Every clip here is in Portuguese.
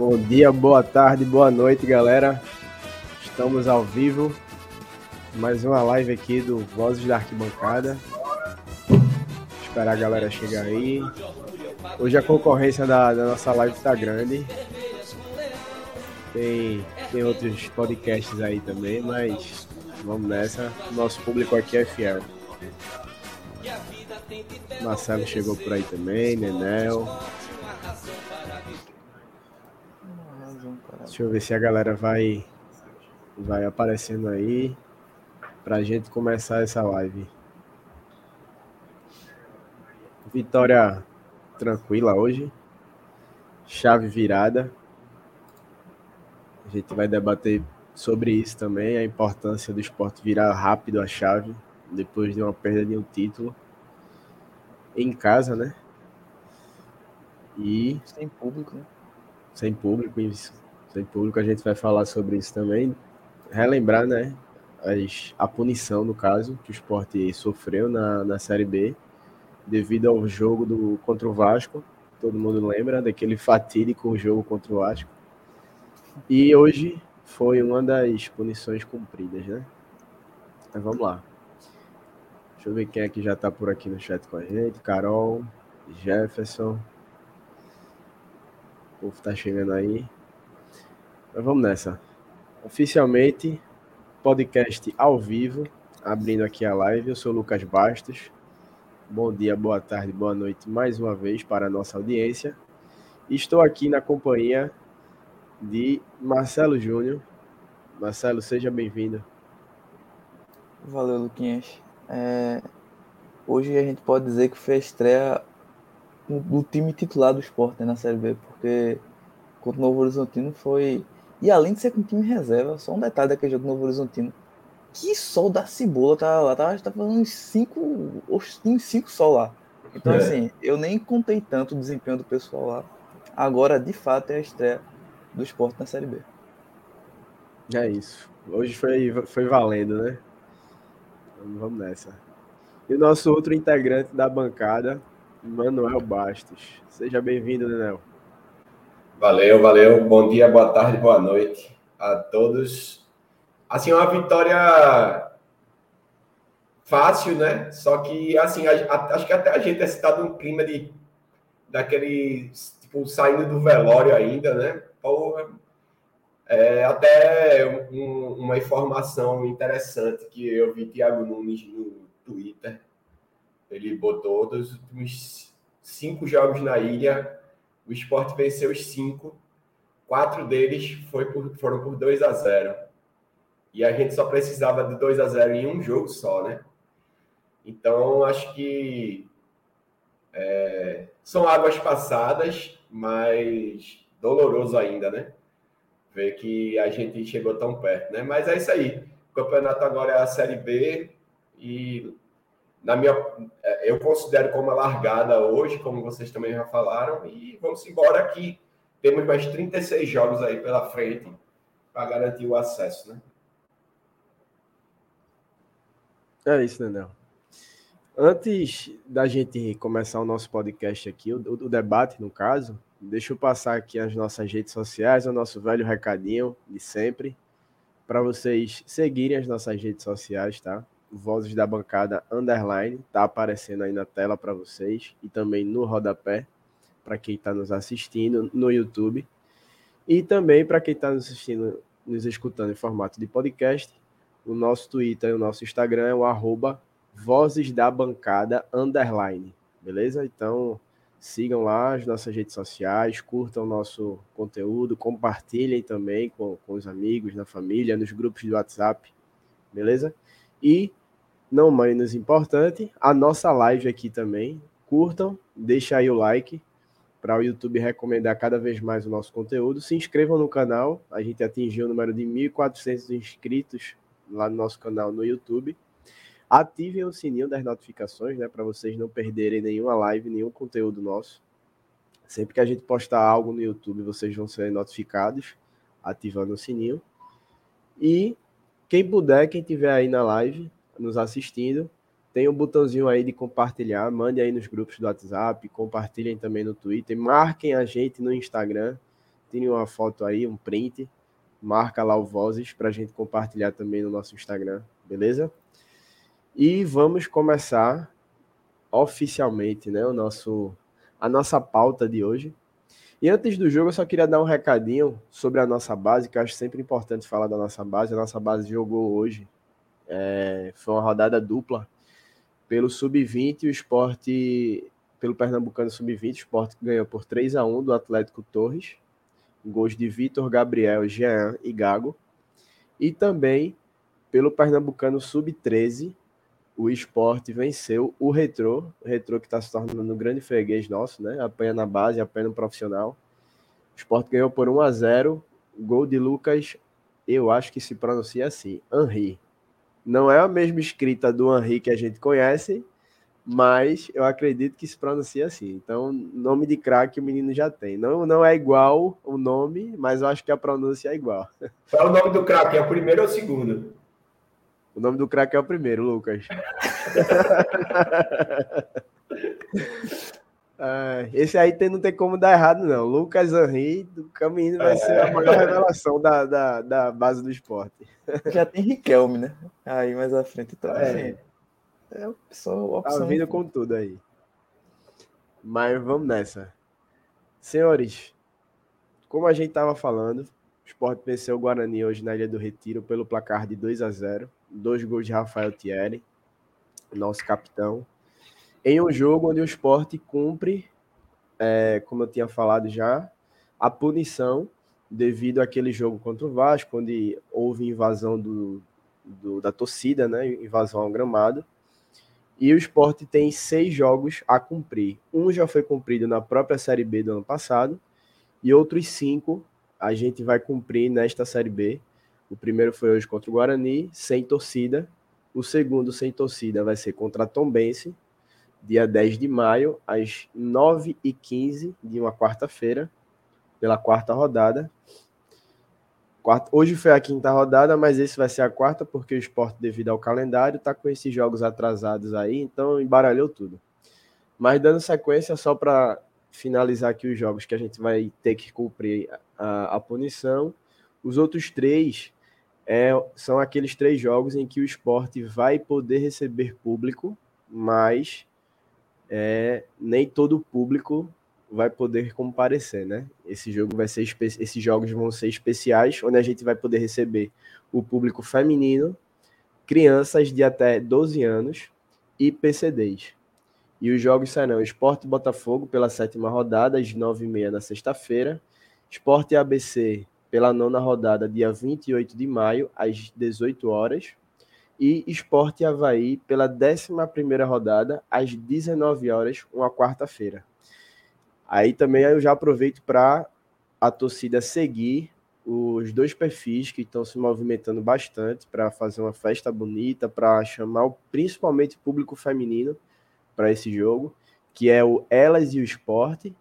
Bom dia, boa tarde, boa noite, galera. Estamos ao vivo. Mais uma live aqui do Vozes da Arquibancada. Esperar a galera chegar aí. Hoje a concorrência da, da nossa live está grande. Tem, tem outros podcasts aí também, mas vamos nessa. Nosso público aqui é fiel. Marcelo chegou por aí também, Nenel. Deixa eu ver se a galera vai, vai aparecendo aí pra gente começar essa live. Vitória tranquila hoje. Chave virada. A gente vai debater sobre isso também, a importância do esporte virar rápido a chave depois de uma perda de um título em casa, né? E sem público, né? Sem público, isso. Sem público a gente vai falar sobre isso também. Relembrar, né? As, a punição, no caso, que o esporte sofreu na, na Série B devido ao jogo do, contra o Vasco. Todo mundo lembra daquele fatídico jogo contra o Vasco. E hoje foi uma das punições cumpridas, né? Mas vamos lá. Deixa eu ver quem é que já tá por aqui no chat com a gente. Carol, Jefferson. O povo tá chegando aí. Mas vamos nessa. Oficialmente, podcast ao vivo, abrindo aqui a live. Eu sou o Lucas Bastos. Bom dia, boa tarde, boa noite mais uma vez para a nossa audiência. Estou aqui na companhia de Marcelo Júnior. Marcelo, seja bem-vindo. Valeu, Luquinhas. É... Hoje a gente pode dizer que foi a estreia do time titular do esporte né, na Série B, porque contra o Novo Horizontino foi. E além de ser com time reserva, só um detalhe daquele jogo do Novo Horizontino que sol da cebola tá lá, tá, tá falando uns cinco, uns cinco sol lá. Então, é. assim, eu nem contei tanto o desempenho do pessoal lá. Agora, de fato, é a estreia do esporte na Série B. É isso. Hoje foi, foi valendo, né? Vamos nessa. E o nosso outro integrante da bancada, Manuel Bastos. Seja bem-vindo, Nenel. Valeu, valeu. Bom dia, boa tarde, boa noite a todos assim, uma vitória fácil, né? Só que, assim, a, a, acho que até a gente é citado um clima de daquele, tipo, saindo do velório ainda, né? Porra. É, até um, uma informação interessante que eu vi Thiago Nunes no Twitter. Ele botou dos últimos cinco jogos na ilha, o esporte venceu os cinco, quatro deles por, foram por 2 a 0 e a gente só precisava de 2 a 0 em um jogo só, né? Então, acho que é, são águas passadas, mas doloroso ainda, né? Ver que a gente chegou tão perto, né? Mas é isso aí. O campeonato agora é a Série B e na minha é, eu considero como a largada hoje, como vocês também já falaram, e vamos embora que temos mais 36 jogos aí pela frente para garantir o acesso, né? É isso, Nenel. Antes da gente começar o nosso podcast aqui, o, o, debate, no caso, deixa eu passar aqui as nossas redes sociais, o nosso velho recadinho de sempre, para vocês seguirem as nossas redes sociais, tá? Vozes da Bancada Underline, tá aparecendo aí na tela para vocês e também no rodapé, para quem está nos assistindo no YouTube. E também para quem está nos assistindo, nos escutando em formato de podcast, o nosso Twitter e o nosso Instagram é o arroba Vozes da Bancada Underline. Beleza? Então sigam lá as nossas redes sociais, curtam o nosso conteúdo, compartilhem também com, com os amigos, na família, nos grupos do WhatsApp. Beleza? E, não menos importante, a nossa live aqui também. Curtam, deixa aí o like para o YouTube recomendar cada vez mais o nosso conteúdo. Se inscrevam no canal, a gente atingiu o número de 1.400 inscritos lá no nosso canal no YouTube. Ativem o sininho das notificações, né, para vocês não perderem nenhuma live, nenhum conteúdo nosso. Sempre que a gente postar algo no YouTube, vocês vão ser notificados, ativando o sininho. E quem puder, quem tiver aí na live, nos assistindo, tem um botãozinho aí de compartilhar, mande aí nos grupos do WhatsApp, compartilhem também no Twitter, marquem a gente no Instagram, tirem uma foto aí, um print, marca lá o Vozes para a gente compartilhar também no nosso Instagram, beleza? E vamos começar oficialmente, né, o nosso a nossa pauta de hoje. E antes do jogo, eu só queria dar um recadinho sobre a nossa base, que eu acho sempre importante falar da nossa base. A nossa base jogou hoje, é, foi uma rodada dupla pelo Sub-20, o esporte, pelo Pernambucano Sub-20, o esporte ganhou por 3 a 1 do Atlético Torres. Gols de Vitor, Gabriel, Jean e Gago. E também pelo Pernambucano Sub-13, o esporte venceu o Retrô, o que está se tornando um grande freguês nosso, né? Apanha na base, apanha no profissional. O esporte ganhou por 1 a 0 Gol de Lucas, eu acho que se pronuncia assim, Henri. Não é a mesma escrita do Henri que a gente conhece, mas eu acredito que se pronuncia assim. Então, nome de craque o menino já tem. Não, não é igual o nome, mas eu acho que a pronúncia é igual. Qual é o nome do craque? É o primeiro ou o segundo? O nome do craque é o primeiro, Lucas. Ah, esse aí tem, não tem como dar errado, não. Lucas Henry do Caminho vai é. ser a maior revelação da, da, da, base do esporte. Já tem Riquelme, né? Aí mais à frente. Então, é, assim, é só opção. Tá vindo com tudo aí. Mas vamos nessa. Senhores, como a gente estava falando, o esporte venceu o Guarani hoje na Ilha do Retiro pelo placar de 2 a 0 Dois gols de Rafael Thierry, nosso capitão em um jogo onde o esporte cumpre, é, como eu tinha falado já, a punição devido àquele jogo contra o Vasco, onde houve invasão do, do, da torcida, né, invasão ao gramado. E o esporte tem seis jogos a cumprir. Um já foi cumprido na própria Série B do ano passado, e outros cinco a gente vai cumprir nesta Série B. O primeiro foi hoje contra o Guarani, sem torcida. O segundo, sem torcida, vai ser contra a Tombense, dia 10 de maio, às 9h15 de uma quarta-feira, pela quarta rodada. Hoje foi a quinta rodada, mas esse vai ser a quarta, porque o esporte, devido ao calendário, está com esses jogos atrasados aí, então embaralhou tudo. Mas dando sequência, só para finalizar aqui os jogos que a gente vai ter que cumprir a, a punição, os outros três é, são aqueles três jogos em que o esporte vai poder receber público, mas é, nem todo o público vai poder comparecer, né? Esse jogo vai ser esses jogos vão ser especiais, onde a gente vai poder receber o público feminino, crianças de até 12 anos e PCDs. E os jogos serão Esporte Botafogo pela sétima rodada, às 9h30 na sexta-feira, Esporte ABC pela nona rodada, dia 28 de maio, às 18 horas, e Esporte Havaí pela 11 rodada, às 19 horas, uma quarta-feira. Aí também eu já aproveito para a torcida seguir os dois perfis que estão se movimentando bastante para fazer uma festa bonita, para chamar principalmente o público feminino para esse jogo, que é o Elas e o Esporte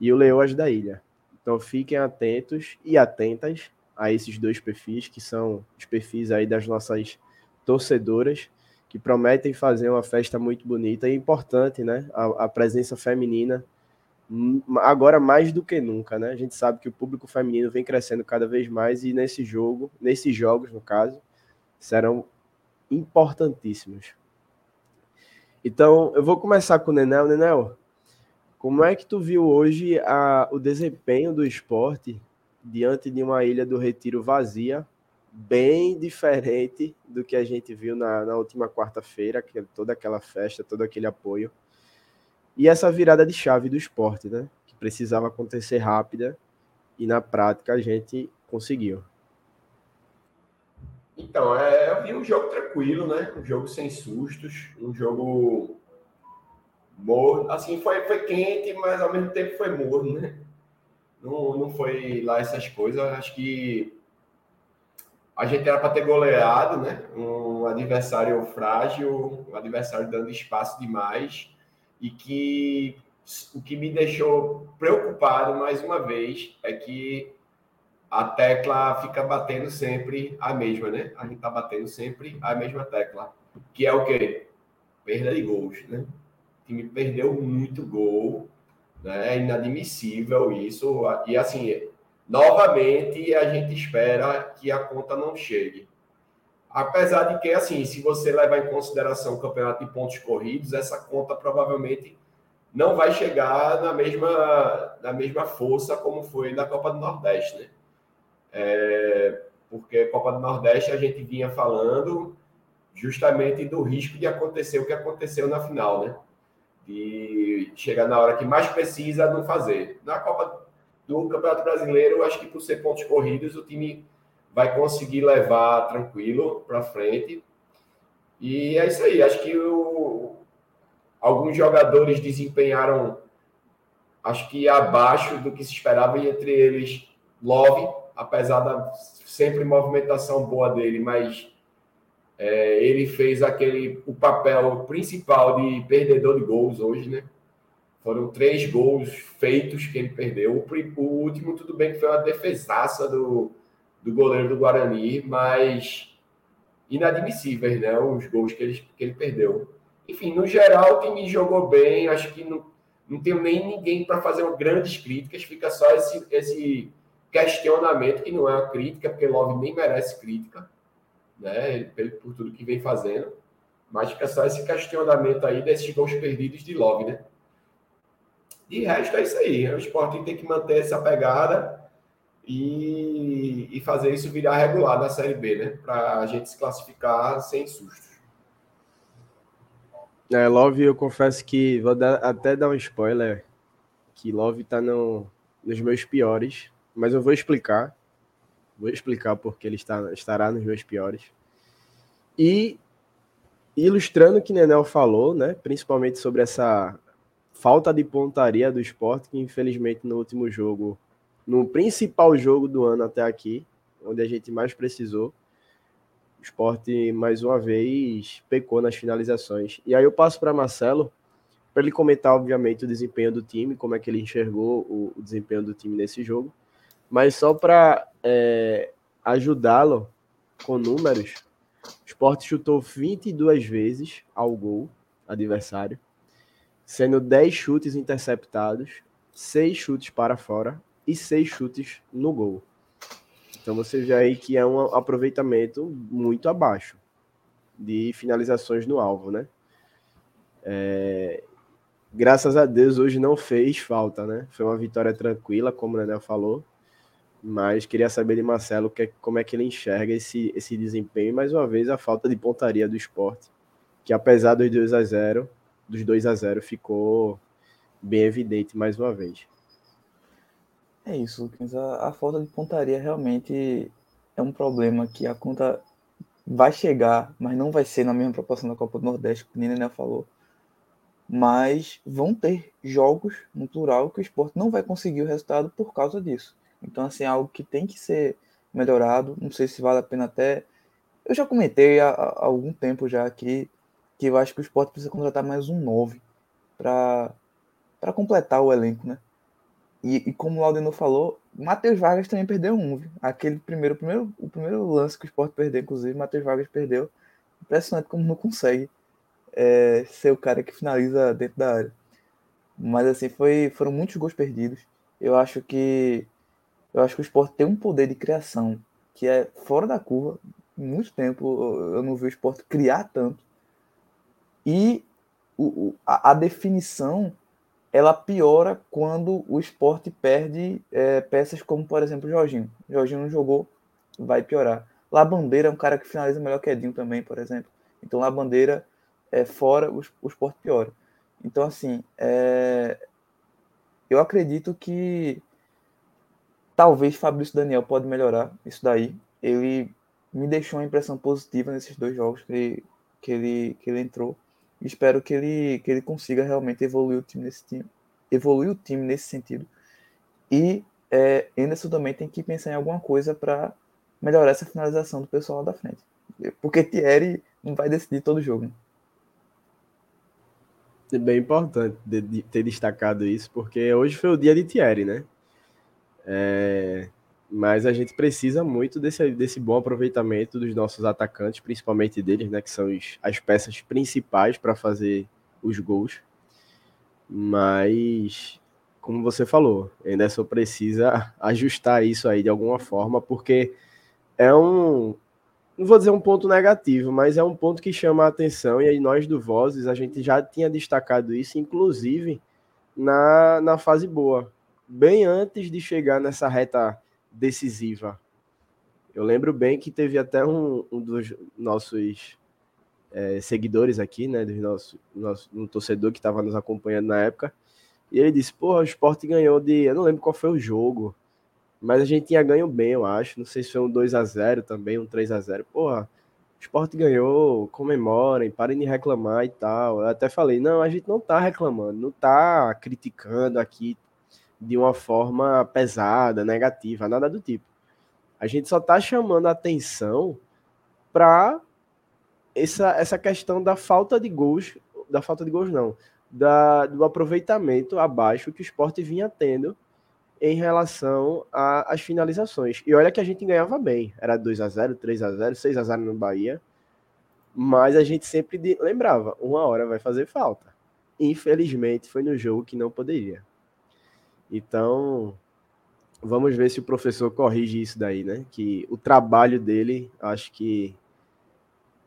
e o Leoas da Ilha. Então fiquem atentos e atentas a esses dois perfis, que são os perfis aí das nossas torcedoras que prometem fazer uma festa muito bonita e importante, né? A, a, presença feminina agora mais do que nunca, né? A gente sabe que o público feminino vem crescendo cada vez mais e nesse jogo, nesses jogos, no caso, serão importantíssimos. Então, eu vou começar com o Nenel. Nenel, como é que tu viu hoje a, o desempenho do esporte diante de uma ilha do retiro vazia bem diferente do que a gente viu na, na última quarta-feira, toda aquela festa, todo aquele apoio. E essa virada de chave do esporte, né? Que precisava acontecer rápida e na prática a gente conseguiu. Então, é, eu vi um jogo tranquilo, né? Um jogo sem sustos, um jogo morno. Assim, foi, foi quente, mas ao mesmo tempo foi morno, né? Não, não foi lá essas coisas. Acho que a gente era para ter goleado, né? Um adversário frágil, um adversário dando espaço demais e que o que me deixou preocupado mais uma vez é que a tecla fica batendo sempre a mesma, né? A gente está batendo sempre a mesma tecla, que é o quê? Perda de gols, né? O time perdeu muito gol, né? É inadmissível isso. E assim, novamente a gente espera que a conta não chegue. Apesar de que, assim, se você levar em consideração o campeonato de pontos corridos, essa conta provavelmente não vai chegar na mesma, na mesma força como foi na Copa do Nordeste, né? É, porque Copa do Nordeste a gente vinha falando justamente do risco de acontecer o que aconteceu na final, né? De chegar na hora que mais precisa não fazer. Na Copa do Campeonato Brasileiro, acho que por ser pontos corridos, o time vai conseguir levar tranquilo para frente. E é isso aí. Acho que o, alguns jogadores desempenharam, acho que abaixo do que se esperava, e entre eles Love, apesar da sempre movimentação boa dele, mas é, ele fez aquele o papel principal de perdedor de gols hoje, né? Foram três gols feitos que ele perdeu. O, último, tudo bem que foi uma defesaça do, do goleiro do Guarani, mas inadmissíveis, né? Os gols que ele, que ele perdeu. Enfim, no geral, o time jogou bem. Acho que não, não tenho nem ninguém para fazer grandes críticas. Fica só esse, esse questionamento, que não é uma crítica, porque Love nem merece crítica, né? Por tudo que vem fazendo. Mas fica só esse questionamento aí desses gols perdidos de Love, né? De resto, é isso aí. O esporte tem que manter essa pegada e, e fazer isso virar regular na Série B, né? Para a gente se classificar sem sustos. É, Love, eu confesso que vou dar, até dar um spoiler, que Love tá no, nos meus piores mas eu vou explicar. Vou explicar porque ele está, estará nos meus piores. E ilustrando o que Nenel falou, né, principalmente sobre essa falta de pontaria do esporte, que infelizmente no último jogo, no principal jogo do ano até aqui, onde a gente mais precisou, o esporte mais uma vez pecou nas finalizações. E aí eu passo para Marcelo, para ele comentar, obviamente, o desempenho do time, como é que ele enxergou o, o desempenho do time nesse jogo. Mas só para é, ajudá-lo com números, o Sport chutou 22 vezes ao gol adversário, sendo 10 chutes interceptados, 6 chutes para fora e 6 chutes no gol. Então você vê aí que é um aproveitamento muito abaixo de finalizações no alvo, né? É, graças a Deus hoje não fez falta, né? Foi uma vitória tranquila, como o Nenel falou. Mas queria saber de Marcelo que, como é que ele enxerga esse, esse desempenho e mais uma vez a falta de pontaria do esporte, que apesar dos 2 a 0 dos 2 a 0 ficou bem evidente mais uma vez. É isso, Lucas. A, a falta de pontaria realmente é um problema que a conta vai chegar, mas não vai ser na mesma proporção da Copa do Nordeste, que o Nina falou. Mas vão ter jogos, no plural, que o esporte não vai conseguir o resultado por causa disso. Então, assim, é algo que tem que ser melhorado. Não sei se vale a pena até. Eu já comentei há, há algum tempo já aqui que eu acho que o esporte precisa contratar mais um 9 para completar o elenco, né? E, e como o Laudino falou, Matheus Vargas também perdeu um. Viu? Aquele primeiro, primeiro, o primeiro lance que o esporte perdeu, inclusive, Matheus Vargas perdeu. Impressionante como não consegue é, ser o cara que finaliza dentro da área. Mas assim, foi, foram muitos gols perdidos. Eu acho que eu acho que o esporte tem um poder de criação que é fora da curva. Muito tempo eu não vi o esporte criar tanto. E o, a, a definição ela piora quando o esporte perde é, peças como, por exemplo, o Jorginho. O Jorginho não jogou, vai piorar. La Bandeira é um cara que finaliza melhor que Edinho também, por exemplo. Então, La Bandeira é fora, o, o esporte piora. Então, assim, é, eu acredito que Talvez Fabrício Daniel pode melhorar isso daí. Ele me deixou uma impressão positiva nesses dois jogos que que ele, que ele entrou. Espero que ele, que ele consiga realmente evoluir o time nesse time, evoluir o time nesse sentido. E é, Anderson também tem que pensar em alguma coisa para melhorar essa finalização do pessoal lá da frente. Porque Thierry não vai decidir todo o jogo. Né? É bem importante ter destacado isso, porque hoje foi o dia de Thierry, né? É, mas a gente precisa muito desse, desse bom aproveitamento dos nossos atacantes, principalmente deles, né? Que são os, as peças principais para fazer os gols. Mas, como você falou, ainda só precisa ajustar isso aí de alguma forma, porque é um, não vou dizer um ponto negativo, mas é um ponto que chama a atenção, e aí nós do Vozes, a gente já tinha destacado isso, inclusive na, na fase boa, bem antes de chegar nessa reta decisiva. Eu lembro bem que teve até um, um dos nossos é, seguidores aqui, né, do nosso, nosso um torcedor que estava nos acompanhando na época, e ele disse, pô, o Sport ganhou de, eu não lembro qual foi o jogo, mas a gente tinha ganho bem, eu acho. Não sei se foi um 2 a 0 também, um 3 a 0 Porra, o esporte ganhou, comemorem, parem de reclamar e tal. Eu até falei, não, a gente não tá reclamando, não tá criticando aqui de uma forma pesada, negativa, nada do tipo. A gente só tá chamando a atenção para essa, essa questão da falta de gols, da falta de gols não, da, do aproveitamento abaixo que o esporte vinha tendo em relação às finalizações. E olha que a gente ganhava bem. Era 2 a 0 3 a 0 6 a 0 no Bahia. Mas a gente sempre lembrava, uma hora vai fazer falta. Infelizmente, foi no jogo que não poderia. Então, vamos ver se o professor corrige isso daí, né? Que o trabalho dele, acho que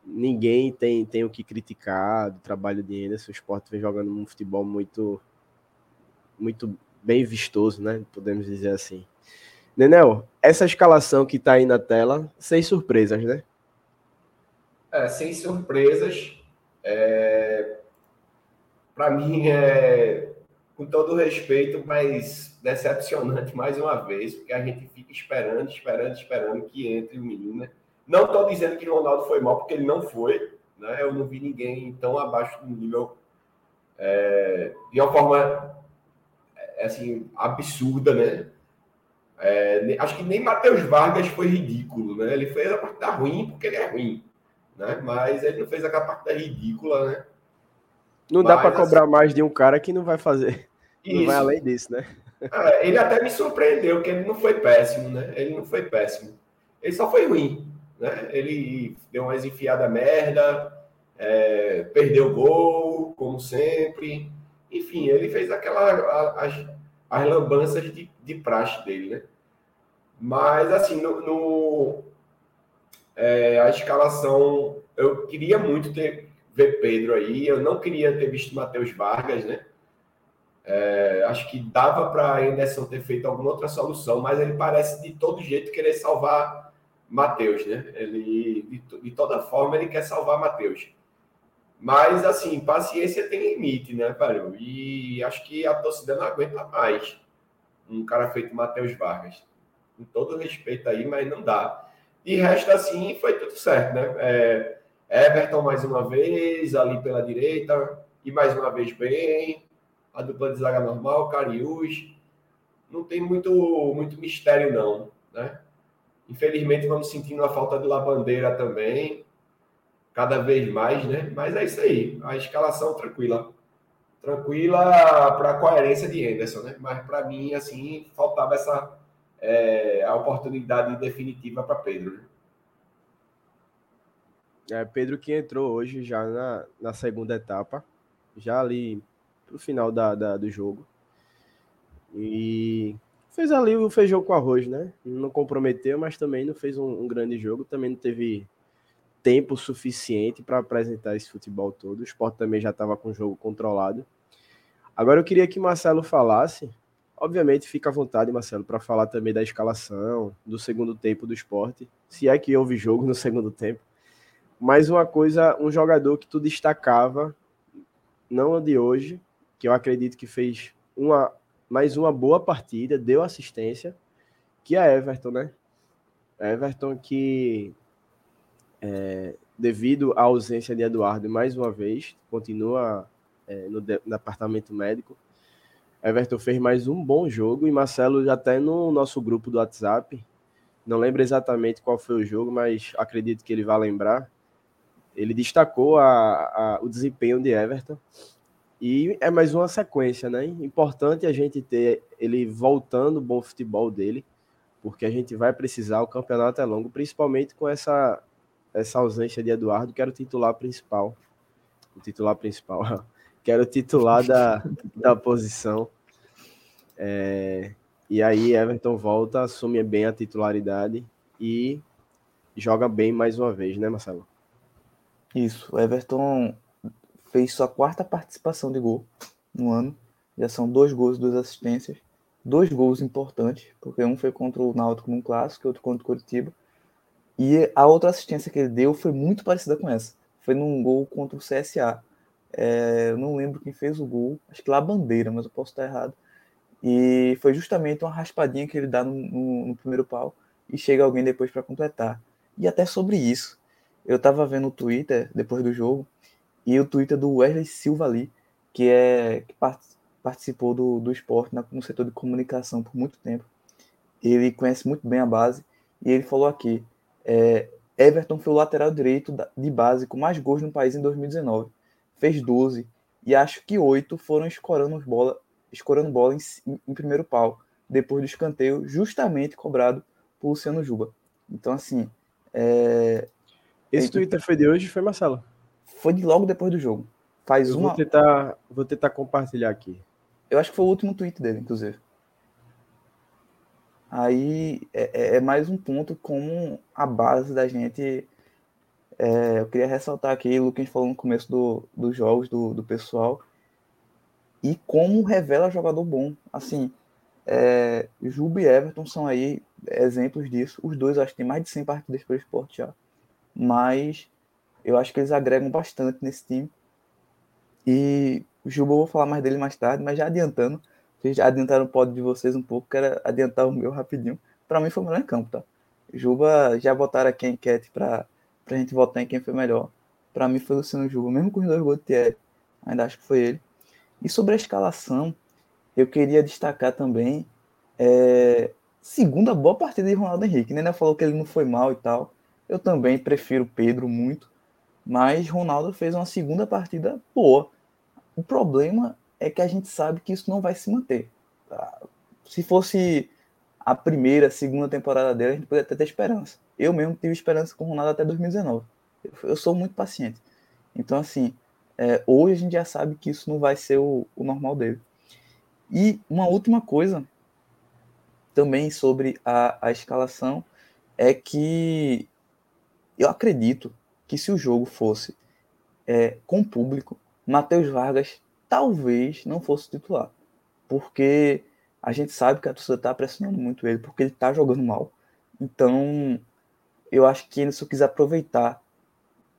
ninguém tem, tem o que criticar do trabalho de Anderson. O Sport vem jogando um futebol muito, muito bem vistoso, né? Podemos dizer assim. Nenel, essa escalação que está aí na tela, sem surpresas, né? É, sem surpresas. É... Para mim é, com todo respeito, mas decepcionante mais uma vez, porque a gente fica esperando, esperando, esperando que entre o menino. Né? Não estou dizendo que o Ronaldo foi mal, porque ele não foi. Né? Eu não vi ninguém tão abaixo do nível é, de uma forma é, assim, absurda, né? É, acho que nem Matheus Vargas foi ridículo, né? Ele fez a parte da ruim porque ele é ruim, né? Mas ele não fez aquela parte da ridícula, né? Não dá para cobrar assim, mais de um cara que não vai fazer, isso. não vai além disso, né? É, ele até me surpreendeu que ele não foi péssimo, né? Ele não foi péssimo, ele só foi ruim, né? Ele deu umas enfiadas merda, é, perdeu gol, como sempre. Enfim, ele fez aquela as, as lambanças de, de praxe dele, né? Mas assim, no, no é, a escalação, eu queria muito ter ver Pedro aí, eu não queria ter visto Matheus Vargas, né? É, acho que dava para Anderson ter feito alguma outra solução, mas ele parece de todo jeito querer salvar Matheus, né? Ele de, de toda forma ele quer salvar Matheus. Mas, assim, paciência tem limite, né, velho? E acho que a torcida não aguenta mais um cara feito Matheus Vargas. Com todo respeito aí, mas não dá. E resta assim, foi tudo certo, né? É, Everton mais uma vez, ali pela direita, e mais uma vez bem. A dupla de zaga normal, Cariús. Não tem muito, muito mistério, não, né? Infelizmente, vamos sentindo a falta de Labandeira também cada vez mais, né? Mas é isso aí, a escalação tranquila. Tranquila para a coerência de Henderson, né? Mas para mim, assim, faltava essa é, a oportunidade definitiva para Pedro. Né? É, Pedro que entrou hoje já na, na segunda etapa, já ali pro final da, da, do jogo. E fez ali o feijão com arroz, né? Não comprometeu, mas também não fez um, um grande jogo, também não teve tempo suficiente para apresentar esse futebol todo. O esporte também já estava com o jogo controlado. Agora eu queria que Marcelo falasse. Obviamente, fica à vontade, Marcelo, para falar também da escalação, do segundo tempo do esporte. Se é que houve jogo no segundo tempo. Mas uma coisa, um jogador que tu destacava, não de hoje, que eu acredito que fez uma mais uma boa partida, deu assistência, que é Everton, né? Everton que é, devido à ausência de Eduardo, mais uma vez, continua é, no, de, no departamento médico. Everton fez mais um bom jogo e Marcelo já está no nosso grupo do WhatsApp. Não lembro exatamente qual foi o jogo, mas acredito que ele vai lembrar. Ele destacou a, a, o desempenho de Everton e é mais uma sequência, né? Importante a gente ter ele voltando o bom futebol dele, porque a gente vai precisar, o campeonato é longo, principalmente com essa, essa ausência de Eduardo, que era o titular principal. O titular principal, que era o titular da, da posição. É, e aí Everton volta, assume bem a titularidade e joga bem mais uma vez, né, Marcelo? Isso, Everton fez sua quarta participação de gol no ano. Já são dois gols, duas assistências. Dois gols importantes, porque um foi contra o Náutico num clássico, outro contra o Curitiba. E a outra assistência que ele deu foi muito parecida com essa. Foi num gol contra o CSA. É, eu não lembro quem fez o gol, acho que lá a bandeira, mas eu posso estar errado. E foi justamente uma raspadinha que ele dá no, no, no primeiro pau e chega alguém depois para completar. E até sobre isso, eu estava vendo o Twitter depois do jogo e o Twitter do Wesley Silva ali, que é que participou do, do esporte no setor de comunicação por muito tempo. Ele conhece muito bem a base e ele falou aqui: é, Everton foi o lateral direito de base com mais gols no país em 2019. Fez 12 e acho que 8 foram escorando bola, escorando bola em, em primeiro pau, depois do escanteio, justamente cobrado por Luciano Juba. Então, assim. É... Esse é, Twitter foi de hoje, foi Marcelo? Foi de logo depois do jogo. Faz eu uma. Vou tentar, vou tentar compartilhar aqui. Eu acho que foi o último tweet dele, inclusive. Aí é, é, é mais um ponto como a base da gente. É, eu queria ressaltar aqui o que a gente falou no começo do, dos jogos do, do pessoal. E como revela jogador bom. Assim, é, Juba e Everton são aí exemplos disso. Os dois acho que tem mais de 100 partidas pelo esporte já. Mas eu acho que eles agregam bastante nesse time. E o Juba eu vou falar mais dele mais tarde, mas já adiantando, vocês já adiantaram o pódio de vocês um pouco, quero adiantar o meu rapidinho. Para mim foi o melhor em campo, tá? Juba já botaram aqui a enquete para a gente votar em quem foi melhor. Para mim foi o Luciano Juba, mesmo com os dois gols de Thierry. Ainda acho que foi ele. E sobre a escalação, eu queria destacar também é, segunda boa partida de Ronaldo Henrique. Né? Falou que ele não foi mal e tal. Eu também prefiro Pedro muito. Mas Ronaldo fez uma segunda partida boa. O problema é que a gente sabe que isso não vai se manter. Tá? Se fosse a primeira, segunda temporada dele, a gente poderia até ter esperança. Eu mesmo tive esperança com o Ronaldo até 2019. Eu, sou muito paciente. Então, assim, é, hoje a gente já sabe que isso não vai ser o, o normal dele. E uma última coisa também sobre a, a escalação é que eu acredito que se o jogo fosse é, com público, Matheus Vargas talvez não fosse titular. Porque a gente sabe que a torcida está pressionando muito ele, porque ele está jogando mal. Então, eu acho que ele só quis aproveitar,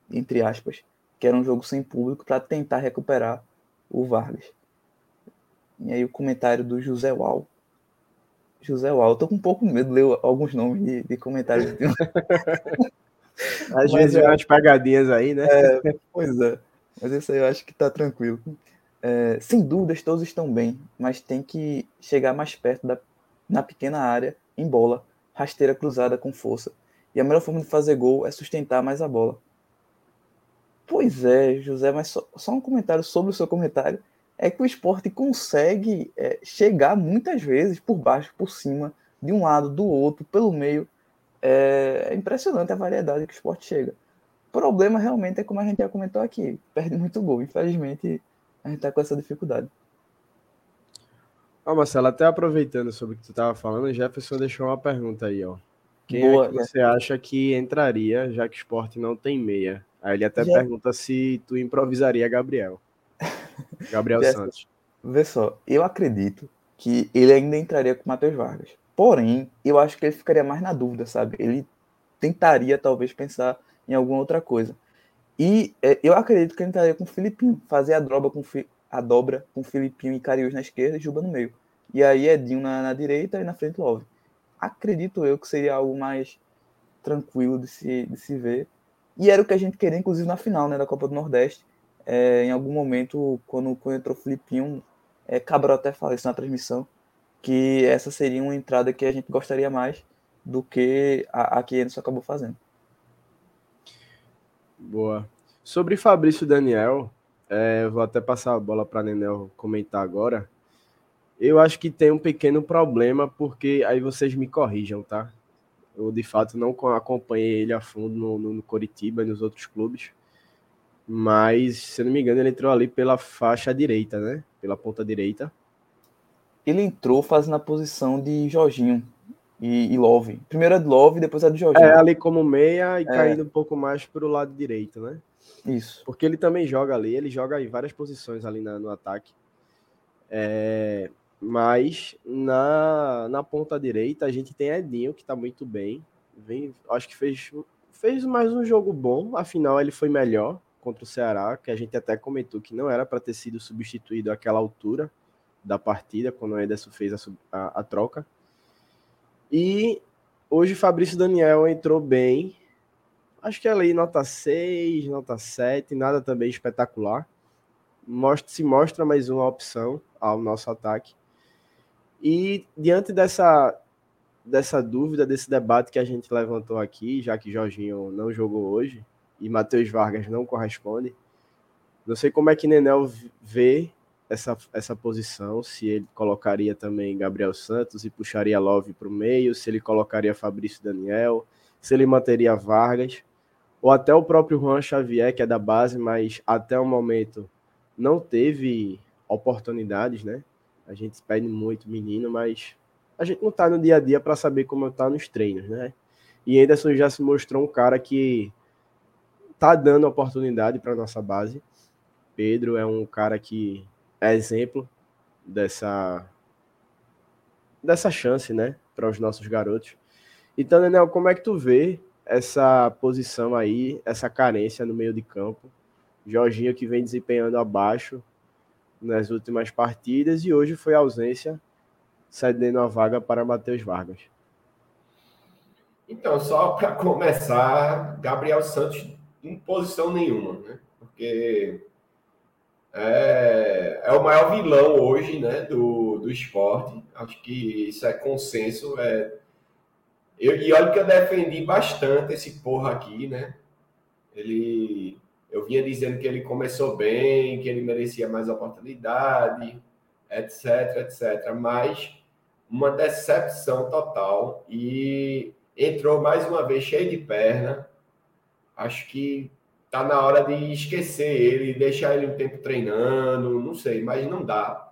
entre aspas, que era um jogo sem público, para tentar recuperar o Vargas. E aí o comentário do José Ual. José Ual, eu tô com um pouco medo de ler alguns nomes de, de comentários. Às Mas vezes é umas pegadinhas aí, né? É, pois é. Mas isso aí eu acho que tá tranquilo. É, sem dúvidas, todos estão bem, mas tem que chegar mais perto da, na pequena área, em bola, rasteira cruzada com força. E a melhor forma de fazer gol é sustentar mais a bola. Pois é, José, mas só, só um comentário sobre o seu comentário. É que o esporte consegue é, chegar muitas vezes por baixo, por cima, de um lado, do outro, pelo meio, é, é impressionante a variedade que o esporte chega. O problema realmente é como a gente já comentou aqui, perde muito gol. Infelizmente, a gente está com essa dificuldade. Ó, Marcelo, até aproveitando sobre o que tu estava falando, o Jefferson deixou uma pergunta aí, ó. Quem Boa, é que você acha que entraria, já que o esporte não tem meia? Aí ele até pergunta se tu improvisaria Gabriel. Gabriel Santos. Vê só, eu acredito que ele ainda entraria com o Matheus Vargas. Porém, eu acho que ele ficaria mais na dúvida, sabe? Ele tentaria talvez pensar em alguma outra coisa. E é, eu acredito que ele entraria com o Filipinho, fazer a dobra com, a dobra com Filipinho e Cariús na esquerda e Juba no meio. E aí Edinho na, na direita e na frente Love. Acredito eu que seria algo mais tranquilo de se, de se ver. E era o que a gente queria, inclusive, na final né, da Copa do Nordeste. É, em algum momento, quando, quando entrou o Filipinho, é, Cabral até falou isso na transmissão, que essa seria uma entrada que a gente gostaria mais do que a, a que Anderson acabou fazendo. Boa. Sobre Fabrício Daniel, é, vou até passar a bola para Nenel comentar agora. Eu acho que tem um pequeno problema, porque aí vocês me corrijam, tá? Eu de fato não acompanhei ele a fundo no, no, no Coritiba e nos outros clubes. Mas, se eu não me engano, ele entrou ali pela faixa direita, né? Pela ponta direita. Ele entrou fazendo a posição de Jorginho e, e Love. Primeiro é de Love, depois é de Jorginho. É, ali como meia e é. caindo um pouco mais para o lado direito, né? Isso. Porque ele também joga ali, ele joga em várias posições ali na, no ataque. É, mas na, na ponta direita a gente tem Edinho, que está muito bem. Vem, acho que fez, fez mais um jogo bom, afinal ele foi melhor contra o Ceará, que a gente até comentou que não era para ter sido substituído àquela altura da partida, quando o Ederson fez a, a, a troca. E hoje Fabrício Daniel entrou bem. Acho que ali nota 6, nota 7, nada também espetacular. Mostra, se mostra mais uma opção ao nosso ataque. E diante dessa, dessa dúvida, desse debate que a gente levantou aqui, já que Jorginho não jogou hoje e Matheus Vargas não corresponde, não sei como é que Nenel vê essa, essa posição, se ele colocaria também Gabriel Santos e puxaria Love para o meio, se ele colocaria Fabrício Daniel, se ele manteria Vargas, ou até o próprio Juan Xavier, que é da base, mas até o momento não teve oportunidades, né? A gente pede muito menino, mas a gente não está no dia a dia para saber como está nos treinos, né? E Anderson já se mostrou um cara que tá dando oportunidade para nossa base. Pedro é um cara que é exemplo dessa dessa chance, né, para os nossos garotos. Então, Daniel, como é que tu vê essa posição aí, essa carência no meio de campo? Jorginho que vem desempenhando abaixo nas últimas partidas e hoje foi ausência, cedendo a vaga para Matheus Vargas. Então, só para começar, Gabriel Santos em posição nenhuma, né? Porque é, é o maior vilão hoje né, do, do esporte. Acho que isso é consenso. É... Eu, e olha que eu defendi bastante esse porra aqui, né? Ele, eu vinha dizendo que ele começou bem, que ele merecia mais oportunidade, etc, etc. Mas uma decepção total e entrou mais uma vez cheio de perna. Acho que tá na hora de esquecer ele, deixar ele um tempo treinando, não sei, mas não dá.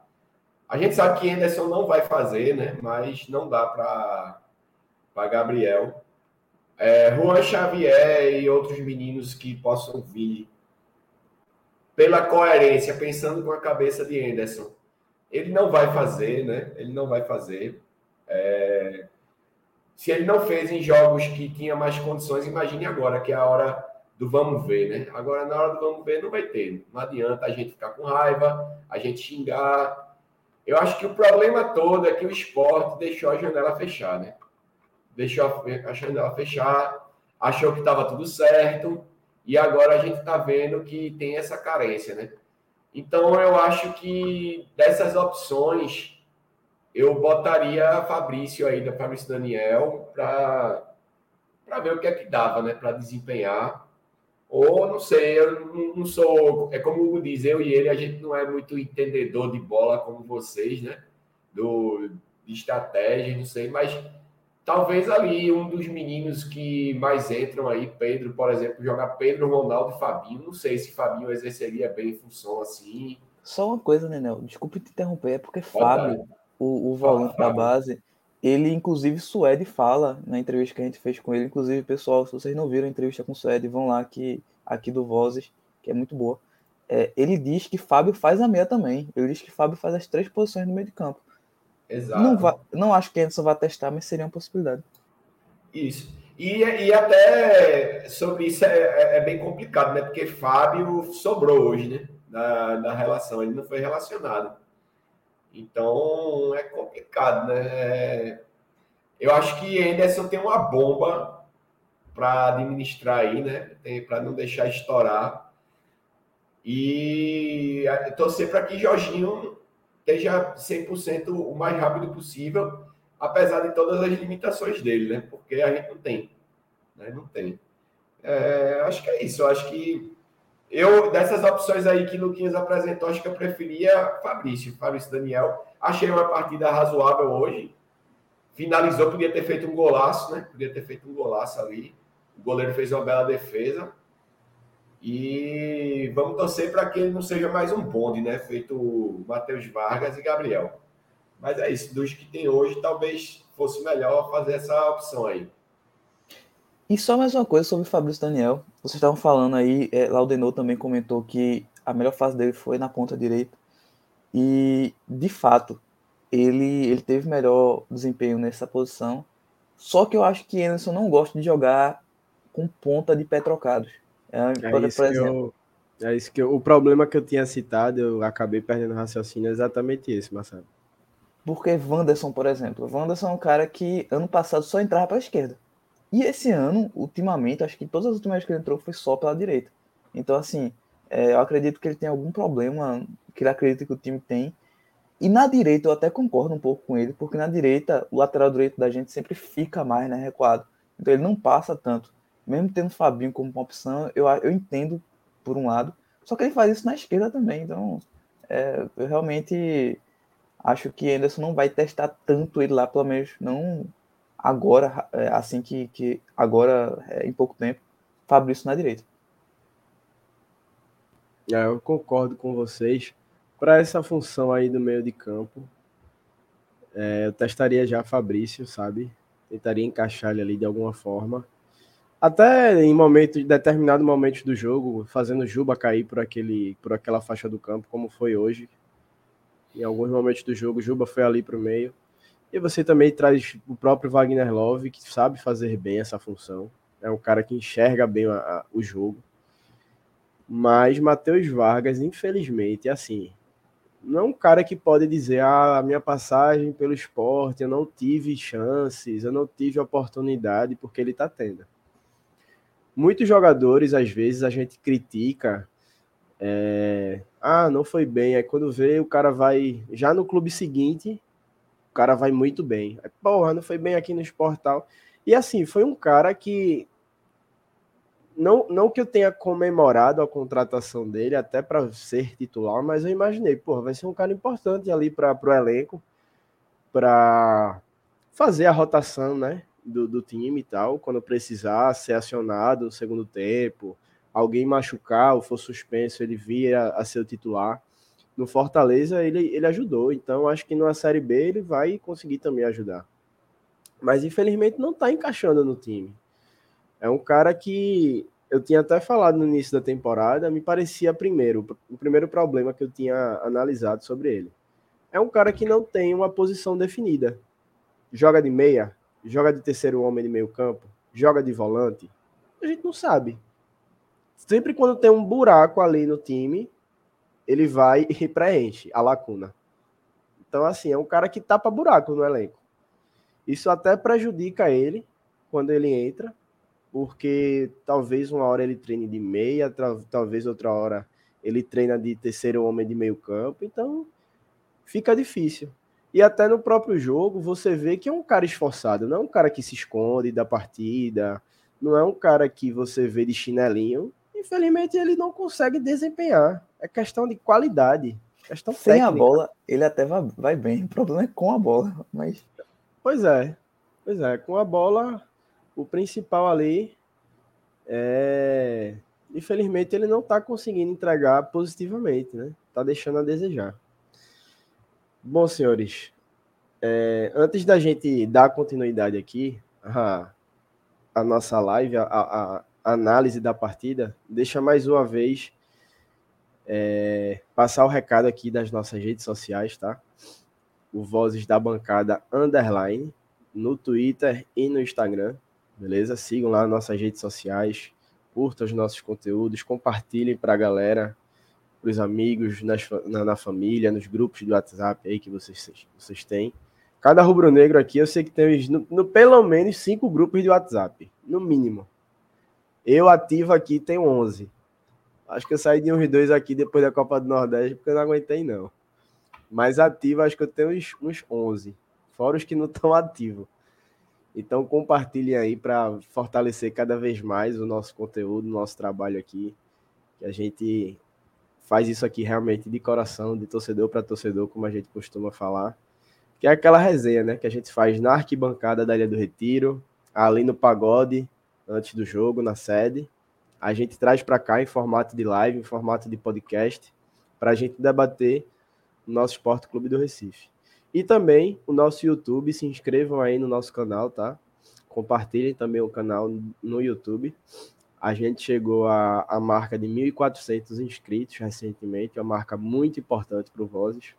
A gente sabe que Anderson não vai fazer, né? Mas não dá para Gabriel. É, Juan Xavier e outros meninos que possam vir pela coerência, pensando com a cabeça de Anderson. Ele não vai fazer, né? Ele não vai fazer. É... Se ele não fez em jogos que tinha mais condições, imagine agora, que é a hora do vamos ver, né? Agora, na hora do vamos ver, não vai ter. Não adianta a gente ficar com raiva, a gente xingar. Eu acho que o problema todo é que o esporte deixou a janela fechar, né? Deixou a janela fechar, achou que estava tudo certo, e agora a gente está vendo que tem essa carência, né? Então, eu acho que dessas opções, eu botaria Fabrício aí, da Fabrício Daniel, para ver o que é que dava, né? Para desempenhar ou não sei, eu não sou. É como o Hugo diz, eu e ele, a gente não é muito entendedor de bola como vocês, né? Do, de estratégia, não sei, mas talvez ali um dos meninos que mais entram aí, Pedro, por exemplo, jogar Pedro, Ronaldo e Fabinho. Não sei se Fabinho exerceria bem função assim. Só uma coisa, Nenel, desculpe te interromper, é porque Fábio, o, o volante da base, ele, inclusive, Suede fala na entrevista que a gente fez com ele. Inclusive, pessoal, se vocês não viram a entrevista com o Suede, vão lá aqui, aqui do Vozes, que é muito boa. É, ele diz que Fábio faz a meia também. Ele diz que Fábio faz as três posições no meio de campo. Exato. Não, vai, não acho que Anderson vai testar, mas seria uma possibilidade. Isso. E, e até sobre isso é, é, é bem complicado, né? Porque Fábio sobrou hoje, né? Da, da relação. Ele não foi relacionado. Então é complicado, né? Eu acho que Anderson tem uma bomba para administrar aí, né? Para não deixar estourar. E torcer para que Jorginho esteja 100% o mais rápido possível, apesar de todas as limitações dele, né? Porque a gente não tem. Né? Não tem. É, acho que é isso. Eu acho que eu, dessas opções aí que Luquinhas apresentou, acho que eu preferia Fabrício, Fabrício Daniel. Achei uma partida razoável hoje. Finalizou, podia ter feito um golaço, né? Podia ter feito um golaço ali. O goleiro fez uma bela defesa. E vamos torcer para que ele não seja mais um bonde, né? Feito Matheus Vargas e Gabriel. Mas é isso, dos que tem hoje, talvez fosse melhor fazer essa opção aí. E só mais uma coisa sobre o Fabrício Daniel. Vocês estavam falando aí, é, Laudenor também comentou que a melhor fase dele foi na ponta direita. E, de fato, ele, ele teve melhor desempenho nessa posição. Só que eu acho que Anderson não gosta de jogar com ponta de pé trocados. É, por, isso por exemplo. Eu, é isso que eu, o problema que eu tinha citado, eu acabei perdendo raciocínio é exatamente esse, Marcelo. Porque Wanderson, por exemplo, Wanderson é um cara que ano passado só entrava para a esquerda. E esse ano, ultimamente, acho que todas as últimas que ele entrou foi só pela direita. Então, assim, é, eu acredito que ele tem algum problema que ele acredita que o time tem. E na direita eu até concordo um pouco com ele, porque na direita o lateral direito da gente sempre fica mais né, recuado. Então ele não passa tanto mesmo tendo o Fabinho como uma opção, eu, eu entendo por um lado, só que ele faz isso na esquerda também, então é, eu realmente acho que Anderson não vai testar tanto ele lá, pelo menos não agora, é, assim que, que agora, é, em pouco tempo, Fabrício na direita. É, eu concordo com vocês. Para essa função aí do meio de campo, é, eu testaria já Fabrício, sabe? Tentaria encaixar ele ali de alguma forma. Até em momentos, determinado momentos do jogo, fazendo Juba cair por, aquele, por aquela faixa do campo, como foi hoje. Em alguns momentos do jogo, Juba foi ali para o meio. E você também traz o próprio Wagner Love, que sabe fazer bem essa função. É um cara que enxerga bem a, a, o jogo. Mas Matheus Vargas, infelizmente, é assim, não é um cara que pode dizer, ah, a minha passagem pelo esporte, eu não tive chances, eu não tive oportunidade, porque ele está tendo muitos jogadores, às vezes, a gente critica. É, ah, não foi bem. Aí quando vê, o cara vai. Já no clube seguinte, o cara vai muito bem. Aí, Porra, não foi bem aqui no Esportal. E assim, foi um cara que. Não, não que eu tenha comemorado a contratação dele até para ser titular, mas eu imaginei, porra, vai ser um cara importante ali para o elenco, para fazer a rotação, né? do, do time e tal, quando precisar ser acionado no segundo tempo, alguém machucar ou for suspenso, ele via a ser o titular. No Fortaleza, ele, ele ajudou, então acho que na Série B ele vai conseguir também ajudar. Mas infelizmente não está encaixando no time. É um cara que eu tinha até falado no início da temporada, me parecia primeiro, o primeiro problema que eu tinha analisado sobre ele. É um cara que não tem uma posição definida. Joga de meia, joga de terceiro homem de meio campo, joga de volante, a gente não sabe. Sempre quando tem um buraco ali no time, ele vai e preenche a lacuna. Então, assim, é um cara que tapa buraco no elenco. Isso até prejudica ele quando ele entra, porque talvez uma hora ele treine de meia, talvez outra hora ele treina de terceiro homem de meio campo, então fica difícil. E até no próprio jogo você vê que é um cara esforçado, não é um cara que se esconde da partida, não é um cara que você vê de chinelinho. Infelizmente ele não consegue desempenhar. É questão de qualidade. Questão Sem técnica. a bola, ele até vai, bem. O problema é com a bola, mas. Pois é. Pois é, com a bola, o principal ali é. Infelizmente ele não está conseguindo entregar positivamente, né? Tá deixando a desejar. Bom, senhores, é, antes da gente dar continuidade aqui a, a nossa live, a, a, análise da partida, deixa mais uma vez é, passar o recado aqui das nossas redes sociais, tá? O Vozes da Bancada Underline, no Twitter e no Instagram, beleza? Sigam lá nossas redes sociais, curtam os nossos conteúdos, compartilhem para a galera para os amigos, nas, na, na, família, nos grupos do WhatsApp aí que vocês, vocês têm. Cada rubro-negro aqui, eu sei que tem no, no, pelo menos cinco grupos de WhatsApp, no mínimo. Eu ativo aqui tenho 11. Acho que eu saí de uns dois aqui depois da Copa do Nordeste, porque eu não aguentei, não. Mas ativo, acho que eu tenho uns, uns 11. Fora os que não estão ativos. Então compartilhem aí para fortalecer cada vez mais o nosso conteúdo, o nosso trabalho aqui. Que a gente faz isso aqui realmente de coração, de torcedor para torcedor, como a gente costuma falar. Que é aquela resenha, né? Que a gente faz na arquibancada da Ilha do Retiro, ali no pagode, antes do jogo, na sede. A gente traz para cá em formato de live, em formato de podcast, para a gente debater o nosso Esporte Clube do Recife. E também o nosso YouTube, se inscrevam aí no nosso canal, tá? Compartilhem também o canal no YouTube. A gente chegou à, à marca de 1.400 inscritos recentemente, uma marca muito importante para o Vozes.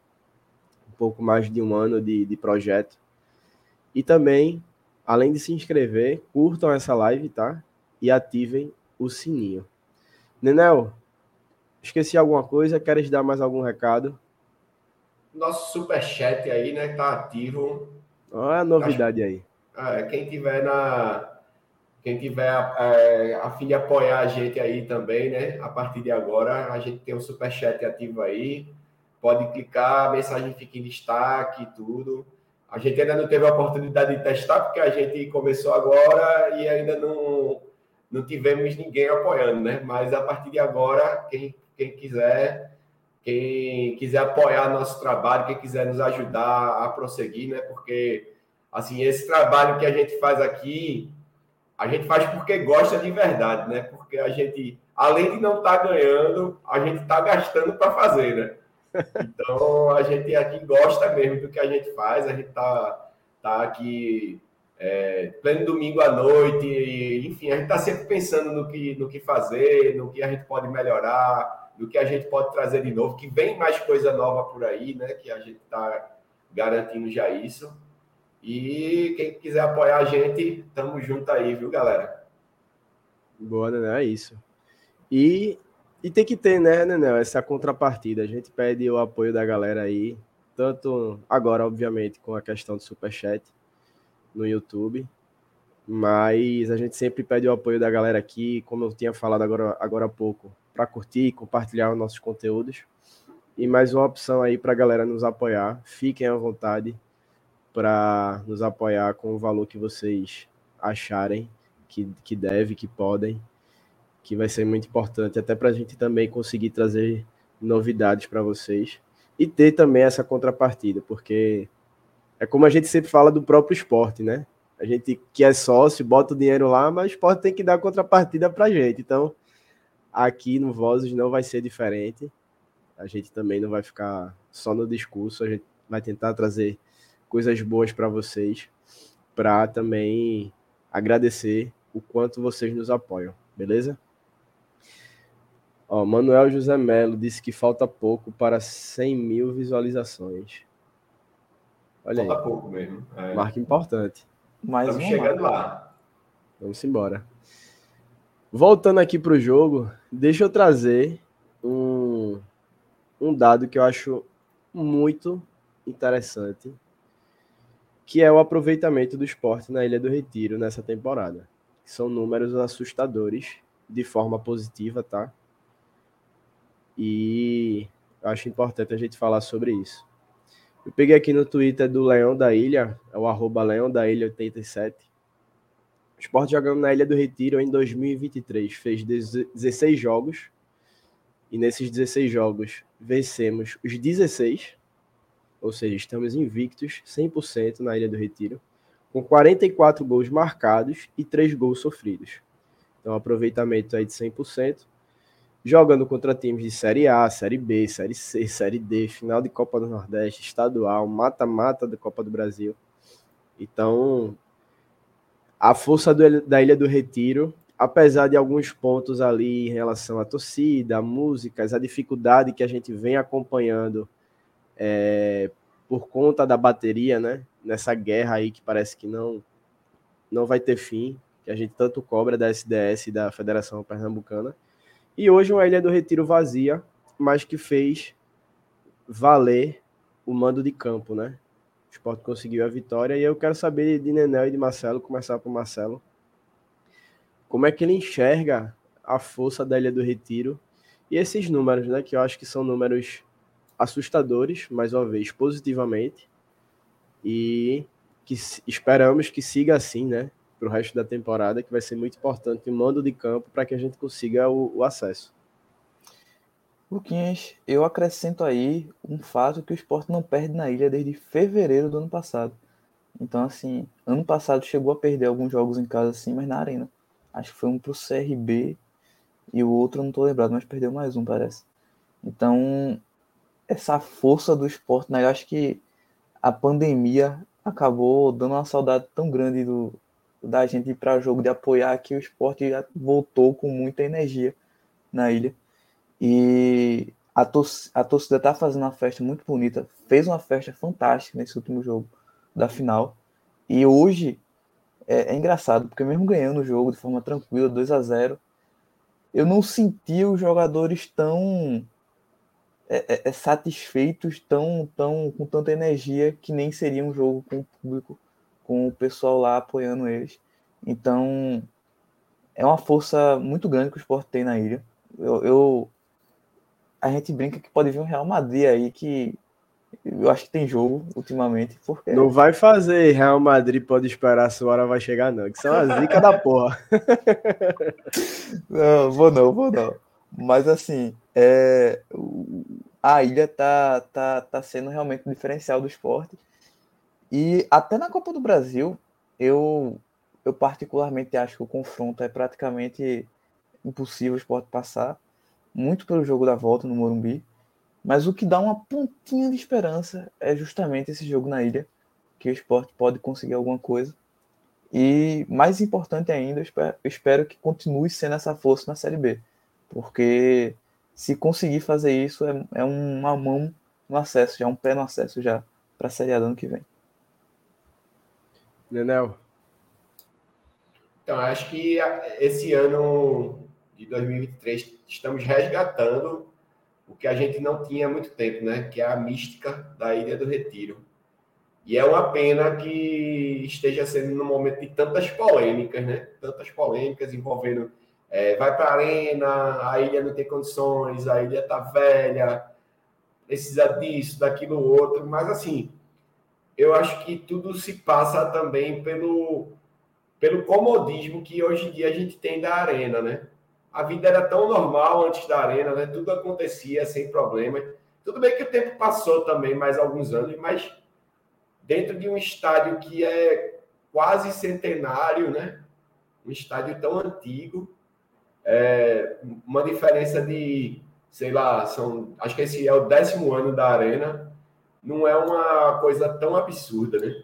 Um pouco mais de um ano de, de projeto. E também, além de se inscrever, curtam essa live, tá? E ativem o sininho. Nenel, esqueci alguma coisa? Queres dar mais algum recado? nosso super chat aí, né, tá ativo. Olha a novidade aí. É, quem tiver na quem tiver é, a fim de apoiar a gente aí também, né? A partir de agora, a gente tem um super chat ativo aí. Pode clicar, a mensagem fica em destaque e tudo. A gente ainda não teve a oportunidade de testar, porque a gente começou agora e ainda não, não tivemos ninguém apoiando, né? Mas a partir de agora, quem, quem quiser quem quiser apoiar nosso trabalho, quem quiser nos ajudar a prosseguir, né? Porque assim, esse trabalho que a gente faz aqui, a gente faz porque gosta de verdade, né? Porque a gente, além de não estar tá ganhando, a gente está gastando para fazer, né? Então a gente aqui gosta mesmo do que a gente faz, a gente está tá aqui é, pleno domingo à noite, e, enfim, a gente está sempre pensando no que, no que fazer, no que a gente pode melhorar, do que a gente pode trazer de novo, que vem mais coisa nova por aí, né? Que a gente está garantindo já isso. E quem quiser apoiar a gente, tamo junto aí, viu, galera? Boa, né? É isso. E, e tem que ter, né, Nenel, essa contrapartida. A gente pede o apoio da galera aí, tanto agora, obviamente, com a questão do Superchat no YouTube, mas a gente sempre pede o apoio da galera aqui, como eu tinha falado agora, agora há pouco, para curtir e compartilhar os nossos conteúdos. E mais uma opção aí para a galera nos apoiar. Fiquem à vontade para nos apoiar com o valor que vocês acharem que, que deve, que podem, que vai ser muito importante, até para a gente também conseguir trazer novidades para vocês e ter também essa contrapartida, porque é como a gente sempre fala do próprio esporte, né? A gente que é sócio, bota o dinheiro lá, mas o esporte tem que dar contrapartida para a gente. Então, Aqui no Vozes não vai ser diferente. A gente também não vai ficar só no discurso, a gente vai tentar trazer coisas boas para vocês, para também agradecer o quanto vocês nos apoiam, beleza? Ó, Manuel José Melo disse que falta pouco para 100 mil visualizações. Olha falta aí. pouco mesmo. É. Marca importante. Mais Estamos chegando lá. Vamos embora. Voltando aqui para o jogo, deixa eu trazer um, um dado que eu acho muito interessante, que é o aproveitamento do esporte na Ilha do Retiro nessa temporada. São números assustadores de forma positiva, tá? E eu acho importante a gente falar sobre isso. Eu peguei aqui no Twitter do Leão da Ilha, é o arroba Leão da Ilha 87 Sport jogando na Ilha do Retiro em 2023. Fez 16 jogos. E nesses 16 jogos vencemos os 16. Ou seja, estamos invictos 100% na Ilha do Retiro. Com 44 gols marcados e 3 gols sofridos. Então, aproveitamento aí de 100%. Jogando contra times de Série A, Série B, Série C, Série D, final de Copa do Nordeste, estadual, mata-mata da Copa do Brasil. Então, a força do, da Ilha do Retiro, apesar de alguns pontos ali em relação à torcida, a músicas, a dificuldade que a gente vem acompanhando é, por conta da bateria, né? Nessa guerra aí que parece que não não vai ter fim, que a gente tanto cobra da SDS e da Federação Pernambucana. E hoje uma Ilha do Retiro vazia, mas que fez valer o mando de campo, né? O Sport conseguiu a vitória e eu quero saber de Nenel e de Marcelo, começar por Marcelo. como é que ele enxerga a força da Ilha do Retiro e esses números, né, que eu acho que são números assustadores, mais uma vez, positivamente, e que esperamos que siga assim, né, para o resto da temporada, que vai ser muito importante o mando de campo para que a gente consiga o, o acesso. Luquinhas, eu acrescento aí um fato que o esporte não perde na ilha desde fevereiro do ano passado. Então, assim, ano passado chegou a perder alguns jogos em casa, assim, mas na arena. Acho que foi um pro CRB e o outro não tô lembrado, mas perdeu mais um, parece. Então, essa força do esporte, né? Eu acho que a pandemia acabou dando uma saudade tão grande do, da gente ir para jogo, de apoiar que o esporte já voltou com muita energia na ilha. E a, tor a torcida tá fazendo uma festa muito bonita, fez uma festa fantástica nesse último jogo da final. E hoje é, é engraçado, porque mesmo ganhando o jogo de forma tranquila, 2 a 0 eu não senti os jogadores tão é, é, é, satisfeitos, tão, tão com tanta energia que nem seria um jogo com o público, com o pessoal lá apoiando eles. Então é uma força muito grande que o esporte tem na ilha. Eu, eu, a gente brinca que pode vir um Real Madrid aí que eu acho que tem jogo ultimamente. Porque... Não vai fazer Real Madrid pode esperar, a sua hora vai chegar, não. Que são as zicas da porra. não, vou não, vou não. Mas assim, é... a ilha tá, tá, tá sendo realmente o diferencial do esporte. E até na Copa do Brasil, eu, eu particularmente acho que o confronto é praticamente impossível o esporte passar. Muito pelo jogo da volta no Morumbi mas o que dá uma pontinha de esperança é justamente esse jogo na ilha, que o esporte pode conseguir alguma coisa. E mais importante ainda, eu espero, eu espero que continue sendo essa força na Série B. Porque se conseguir fazer isso, é, é uma mão no acesso, já um pé no acesso já para a Série A do ano que vem. Nenel. Então, acho que esse ano de 2023 estamos resgatando o que a gente não tinha há muito tempo, né? Que é a mística da Ilha do Retiro. E é uma pena que esteja sendo num momento de tantas polêmicas, né? Tantas polêmicas envolvendo é, vai para a arena, a ilha não tem condições, a ilha tá velha, precisa disso, daquilo outro, mas assim, eu acho que tudo se passa também pelo pelo comodismo que hoje em dia a gente tem da arena, né? a vida era tão normal antes da arena, né? Tudo acontecia sem problema. Tudo bem que o tempo passou também, mais alguns anos, mas dentro de um estádio que é quase centenário, né? Um estádio tão antigo, é uma diferença de, sei lá, são, acho que esse é o décimo ano da arena, não é uma coisa tão absurda, né?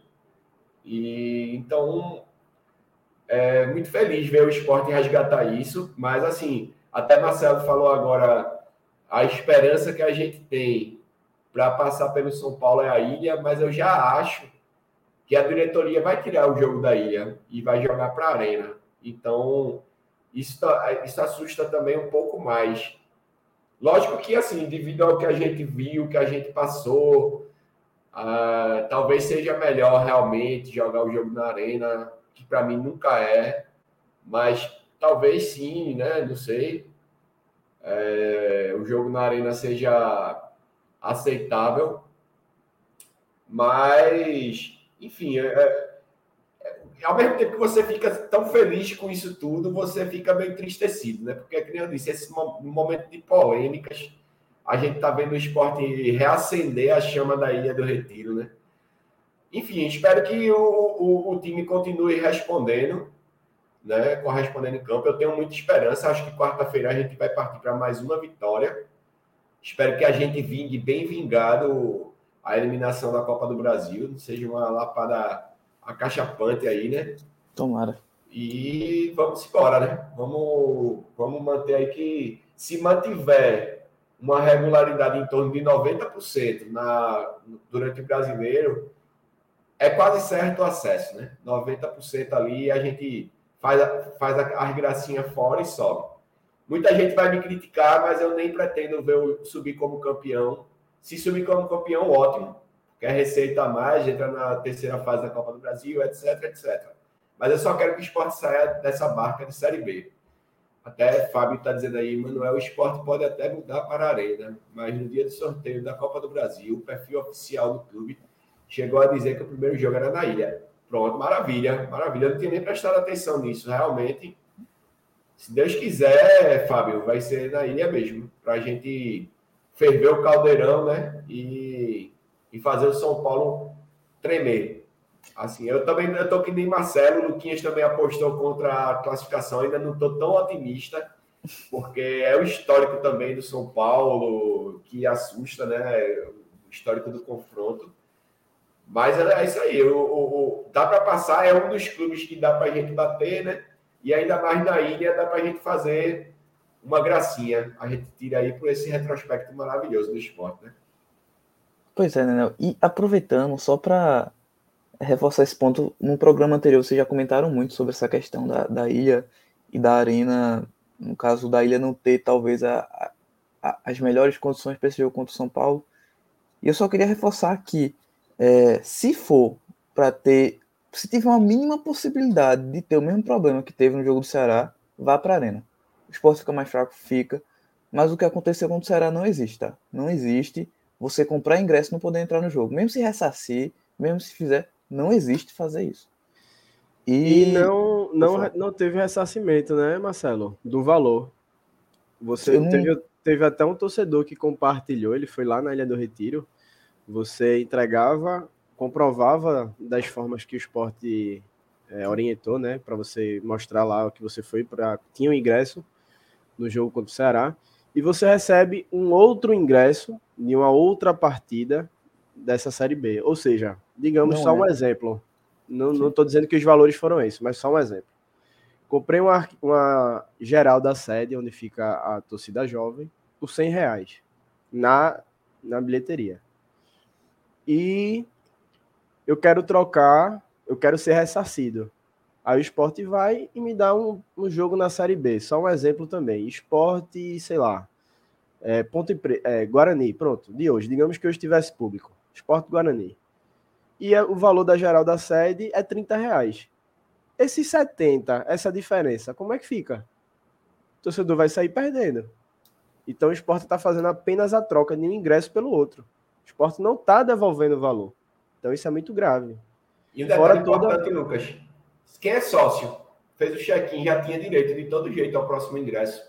E então é, muito feliz ver o esporte resgatar isso, mas assim, até Marcelo falou agora a esperança que a gente tem para passar pelo São Paulo é a ilha, mas eu já acho que a diretoria vai tirar o jogo da ilha e vai jogar para a arena. Então, isso, tá, isso assusta também um pouco mais. Lógico que, assim, devido ao que a gente viu, que a gente passou, uh, talvez seja melhor realmente jogar o jogo na arena que para mim nunca é, mas talvez sim, né? Não sei. É, o jogo na arena seja aceitável, mas enfim, é, é, ao mesmo tempo que você fica tão feliz com isso tudo, você fica meio entristecido, né? Porque, como eu disse, esse momento de polêmicas, a gente está vendo o esporte reacender a chama da Ilha do Retiro, né? Enfim, espero que o, o, o, time continue respondendo, né? Correspondendo em campo. Eu tenho muita esperança. Acho que quarta-feira a gente vai partir para mais uma vitória. Espero que a gente vingue bem vingado a eliminação da Copa do Brasil. Seja uma lapada acachapante aí, né? Tomara. E vamos embora, né? Vamos, vamos manter aí que se mantiver uma regularidade em torno de 90% na, durante o brasileiro, é quase certo o acesso, né? 90% ali a gente faz, faz as gracinhas fora e sobe. Muita gente vai me criticar, mas eu nem pretendo ver o subir como campeão. Se subir como campeão, ótimo. Quer receita a mais, entra na terceira fase da Copa do Brasil, etc, etc. Mas eu só quero que o esporte saia dessa barca de Série B. Até Fábio está dizendo aí, Manuel, o esporte pode até mudar para a arena, mas no dia do sorteio da Copa do Brasil, o perfil oficial do clube chegou a dizer que o primeiro jogo era na ilha. Pronto, maravilha, maravilha. Eu não tinha nem prestado atenção nisso. Realmente, se Deus quiser, Fábio, vai ser na ilha mesmo, para a gente ferver o caldeirão, né? E, e fazer o São Paulo tremer. Assim, eu também eu tô que nem Marcelo, Luquinhas também apostou contra a classificação, ainda não estou tão otimista, porque é o histórico também do São Paulo que assusta, né? O histórico do confronto. Mas é, é isso aí, o, o, o dá para passar, é um dos clubes que dá para a gente bater, né? E ainda mais na ilha dá para a gente fazer uma gracinha. A gente tira aí por esse retrospecto maravilhoso do esporte, né? Pois é, Nenel. E aproveitando, só para reforçar esse ponto, no programa anterior vocês já comentaram muito sobre essa questão da, da ilha e da arena, no caso da ilha não ter talvez a, a, as melhores condições para esse jogo contra o São Paulo. E eu só queria reforçar que é, se for para ter, se tiver uma mínima possibilidade de ter o mesmo problema que teve no jogo do Ceará, vá para a arena. O esporte fica mais fraco, fica. Mas o que aconteceu com o Ceará não existe, tá? Não existe você comprar ingresso e não poder entrar no jogo. Mesmo se ressarcir, mesmo se fizer, não existe fazer isso. E, e não, não, não teve ressarcimento, né, Marcelo? Do valor. Você não... teve, teve até um torcedor que compartilhou, ele foi lá na Ilha do Retiro, você entregava, comprovava das formas que o esporte é, orientou, né, para você mostrar lá que você foi para tinha o um ingresso no jogo contra o Ceará e você recebe um outro ingresso de uma outra partida dessa série B. Ou seja, digamos não só é. um exemplo. Não estou dizendo que os valores foram esses, mas só um exemplo. Comprei uma, uma geral da sede, onde fica a torcida jovem, por 100 reais na, na bilheteria e eu quero trocar, eu quero ser ressarcido. Aí o esporte vai e me dá um, um jogo na Série B. Só um exemplo também. Esporte, sei lá. É, Ponto é, Guarani, pronto, de hoje. Digamos que hoje tivesse público. Esporte Guarani. E é, o valor da geral da sede é 30 reais. Esses 70, essa diferença, como é que fica? O torcedor vai sair perdendo. Então o esporte está fazendo apenas a troca de um ingresso pelo outro. O esporte não está devolvendo valor. Então isso é muito grave. E o Fora toda... Lucas, quem é sócio, fez o check-in, já tinha direito de todo jeito ao próximo ingresso.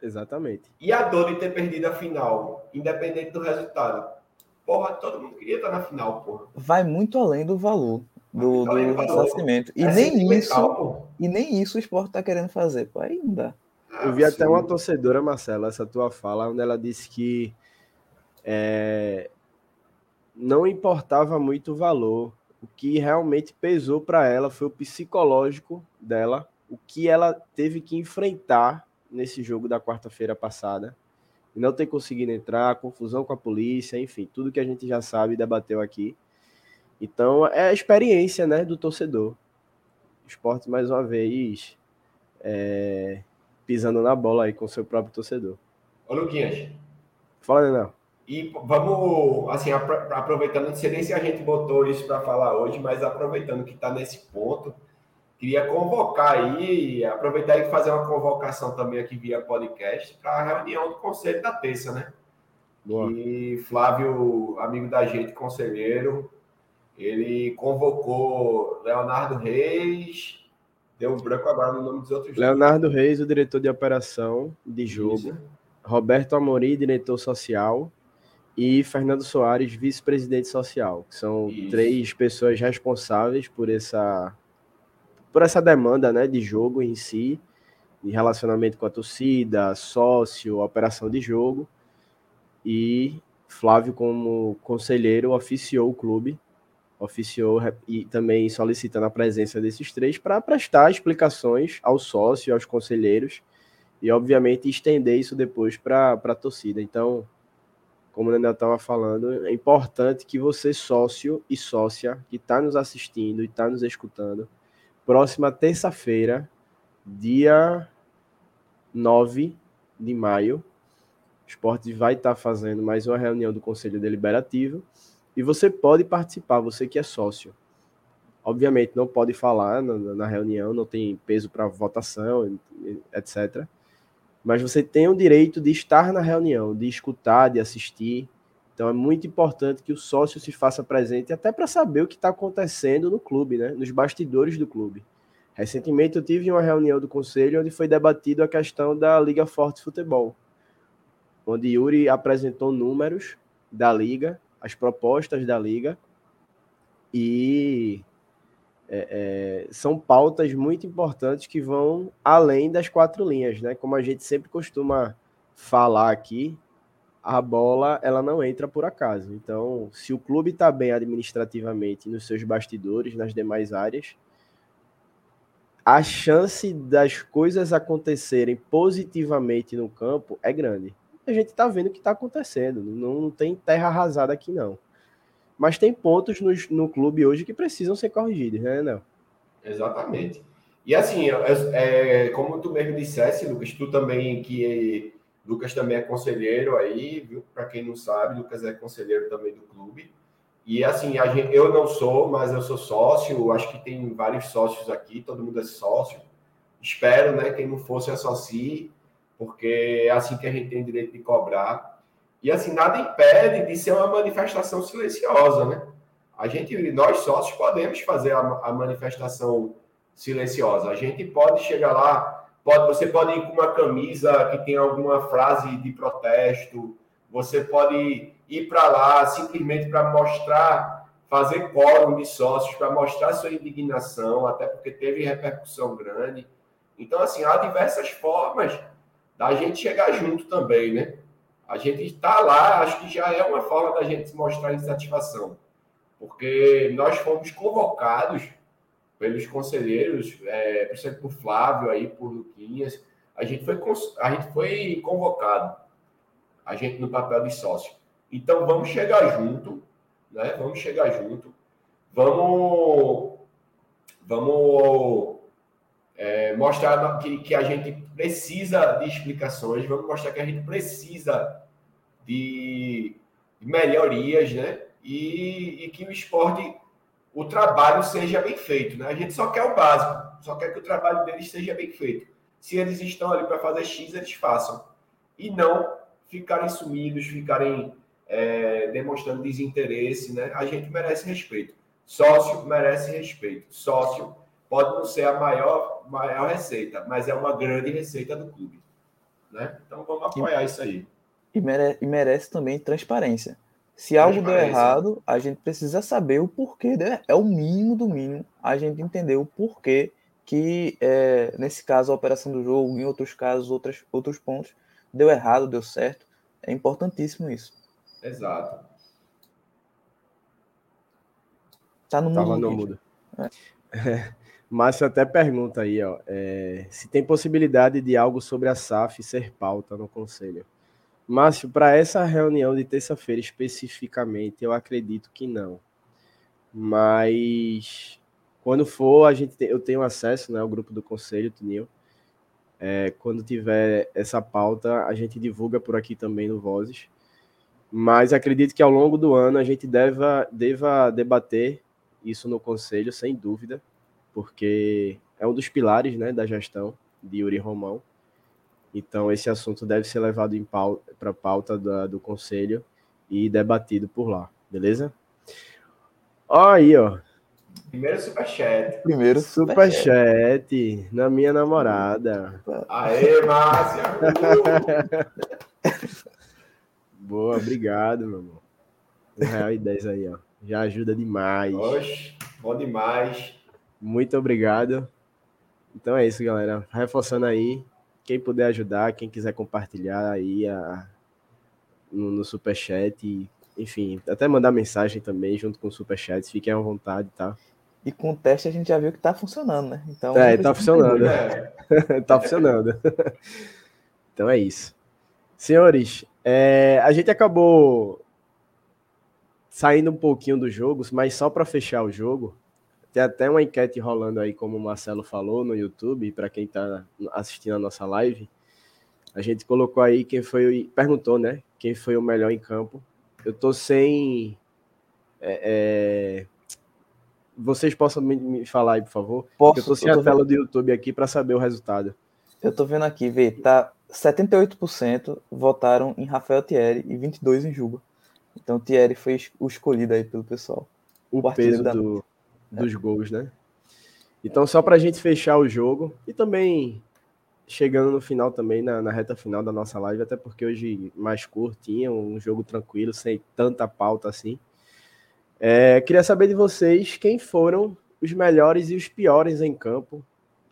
Exatamente. E a dor de ter perdido a final, independente do resultado. Porra, todo mundo queria estar na final, porra. Vai muito além do valor do, do ressarcimento. E é nem isso, e nem isso o esporte está querendo fazer, pô. Não dá. Eu vi até uma torcedora, Marcela, essa tua fala, onde ela disse que é, não importava muito o valor. O que realmente pesou para ela foi o psicológico dela, o que ela teve que enfrentar nesse jogo da quarta-feira passada. E não ter conseguido entrar, confusão com a polícia, enfim, tudo que a gente já sabe e debateu aqui. Então, é a experiência né, do torcedor. O esporte, mais uma vez, é, pisando na bola aí com seu próprio torcedor. Ô, Luquinhas. Fala, Daniel. E vamos, assim, aproveitando, não sei nem se a gente botou isso para falar hoje, mas aproveitando que está nesse ponto, queria convocar aí, aproveitar e fazer uma convocação também aqui via podcast para a reunião do Conselho da Terça, né? Boa. E Flávio, amigo da gente, conselheiro, ele convocou Leonardo Reis, deu um branco agora no nome dos outros. Leonardo Reis, o diretor de operação de jogo. Isso. Roberto Amorim, diretor social e Fernando Soares, vice-presidente social, que são Isso. três pessoas responsáveis por essa por essa demanda, né, de jogo em si, de relacionamento com a torcida, sócio, operação de jogo. E Flávio como conselheiro oficiou o clube, oficiou e também solicitando a presença desses três para prestar explicações ao sócio, aos conselheiros e obviamente estender isso depois para a torcida. Então, como o Daniel estava falando, é importante que você, sócio e sócia, que está nos assistindo e está nos escutando, próxima terça-feira, dia 9 de maio, o esporte vai estar fazendo mais uma reunião do Conselho Deliberativo e você pode participar, você que é sócio. Obviamente não pode falar na, na reunião, não tem peso para votação, etc. Mas você tem o direito de estar na reunião, de escutar, de assistir. Então é muito importante que o sócio se faça presente, até para saber o que está acontecendo no clube, né? nos bastidores do clube. Recentemente eu tive uma reunião do conselho onde foi debatido a questão da Liga Forte Futebol, onde Yuri apresentou números da liga, as propostas da liga, e é, é, são pautas muito importantes que vão além das quatro linhas, né? Como a gente sempre costuma falar aqui, a bola ela não entra por acaso. Então, se o clube está bem administrativamente nos seus bastidores, nas demais áreas, a chance das coisas acontecerem positivamente no campo é grande. A gente está vendo o que está acontecendo. Não, não, tem terra arrasada aqui, não. Mas tem pontos no, no clube hoje que precisam ser corrigidos, né, Não? Exatamente. E assim, é, é, como tu mesmo dissesse, Lucas, tu também, que Lucas também é conselheiro aí, viu? Para quem não sabe, Lucas é conselheiro também do clube. E assim, gente, eu não sou, mas eu sou sócio. Acho que tem vários sócios aqui, todo mundo é sócio. Espero, né? Quem não fosse associe, porque é assim que a gente tem direito de cobrar. E assim, nada impede de ser uma manifestação silenciosa, né? A gente, nós sócios, podemos fazer a, a manifestação silenciosa. A gente pode chegar lá, pode, você pode ir com uma camisa que tem alguma frase de protesto, você pode ir para lá simplesmente para mostrar, fazer quórum de sócios, para mostrar sua indignação, até porque teve repercussão grande. Então, assim, há diversas formas da gente chegar junto também, né? A gente está lá, acho que já é uma forma da gente mostrar insatisfação, porque nós fomos convocados pelos conselheiros, é, principalmente por Flávio aí, por Luquinhas, a gente foi, a gente foi convocado, a gente no papel de sócio. Então vamos chegar junto, né? Vamos chegar junto, vamos, vamos é, mostrar que, que a gente precisa de explicações, vamos mostrar que a gente precisa de, melhorias, né? E, e, que o esporte, o trabalho seja bem feito, né? A gente só quer o básico, só quer que o trabalho deles seja bem feito. Se eles estão ali para fazer X, eles façam. E não ficarem sumidos, ficarem é, demonstrando desinteresse, né? A gente merece respeito. Sócio merece respeito. Sócio pode não ser a maior, maior receita, mas é uma grande receita do clube. Né? Então vamos apoiar e, isso aí. E merece, e merece também transparência. Se algo deu errado, a gente precisa saber o porquê. É o mínimo do mínimo a gente entender o porquê que, é, nesse caso, a operação do jogo, em outros casos, outras, outros pontos, deu errado, deu certo. É importantíssimo isso. Exato. Tá no Tava mudo. No mudo. É. Márcio até pergunta aí, ó, é, se tem possibilidade de algo sobre a SAF ser pauta no conselho. Márcio, para essa reunião de terça-feira especificamente, eu acredito que não. Mas quando for, a gente tem, eu tenho acesso né, ao grupo do conselho, Tunil. É, quando tiver essa pauta, a gente divulga por aqui também no Vozes. Mas acredito que ao longo do ano a gente deva, deva debater isso no conselho, sem dúvida, porque é um dos pilares né, da gestão de Yuri Romão. Então, esse assunto deve ser levado para a pauta da, do conselho e debatido por lá, beleza? Ó aí, ó. Primeiro superchat. Primeiro superchat na minha namorada. Aê, Márcia! Boa, obrigado, meu irmão. Um real e dez aí, ó. Já ajuda demais. Oxe, bom demais. Muito obrigado. Então é isso, galera. Reforçando aí, quem puder ajudar, quem quiser compartilhar aí a, no, no Superchat, enfim, até mandar mensagem também junto com o Superchat, fiquem à vontade, tá? E com o teste a gente já viu que tá funcionando, né? Então, é, tá funcionando. É. tá funcionando. então é isso. Senhores, é, a gente acabou saindo um pouquinho dos jogos, mas só para fechar o jogo, tem até uma enquete rolando aí, como o Marcelo falou no YouTube, para quem está assistindo a nossa live. A gente colocou aí quem foi, perguntou, né? Quem foi o melhor em campo. Eu tô sem é, é, vocês possam me, me falar aí, por favor? Posso, eu tô sem eu tô a tela vendo. do YouTube aqui para saber o resultado. Eu tô vendo aqui, vê, tá 78% votaram em Rafael Thierry e 22 em Juba. Então o Thierry foi o escolhido aí pelo pessoal. O O peso da do- dos gols, né? Então, só para a gente fechar o jogo e também chegando no final também, na, na reta final da nossa live, até porque hoje mais curtinha, um jogo tranquilo, sem tanta pauta assim. É, queria saber de vocês quem foram os melhores e os piores em campo.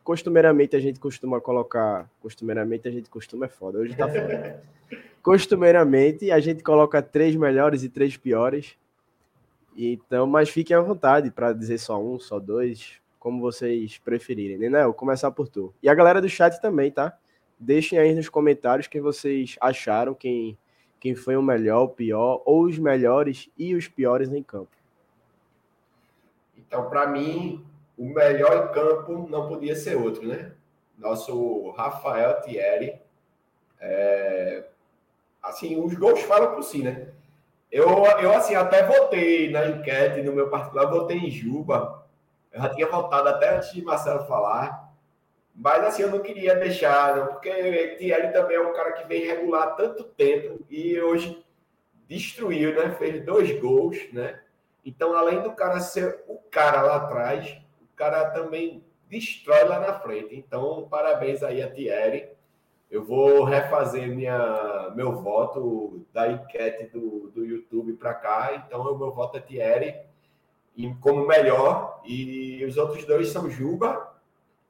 Costumeiramente a gente costuma colocar. Costumeiramente a gente costuma é foda, hoje tá foda. Costumeiramente a gente coloca três melhores e três piores. Então, mas fiquem à vontade para dizer só um, só dois, como vocês preferirem. Né? Vou começar por tu. E a galera do chat também, tá? Deixem aí nos comentários quem vocês acharam, quem, quem foi o melhor, o pior, ou os melhores e os piores em campo. Então, para mim, o melhor em campo não podia ser outro, né? Nosso Rafael Thierry. É, Assim, os gols falam por si, né? Eu, eu, assim, até votei na enquete, no meu particular, votei em Juba. Eu já tinha votado até antes de Marcelo falar. Mas, assim, eu não queria deixar, não, porque Thierry também é um cara que vem regular há tanto tempo e hoje destruiu, né? Fez dois gols, né? Então, além do cara ser o cara lá atrás, o cara também destrói lá na frente. Então, parabéns aí a Thierry. Eu vou refazer minha, meu voto da enquete do, do YouTube para cá. Então, o meu voto é Thierry como melhor. E os outros dois são Juba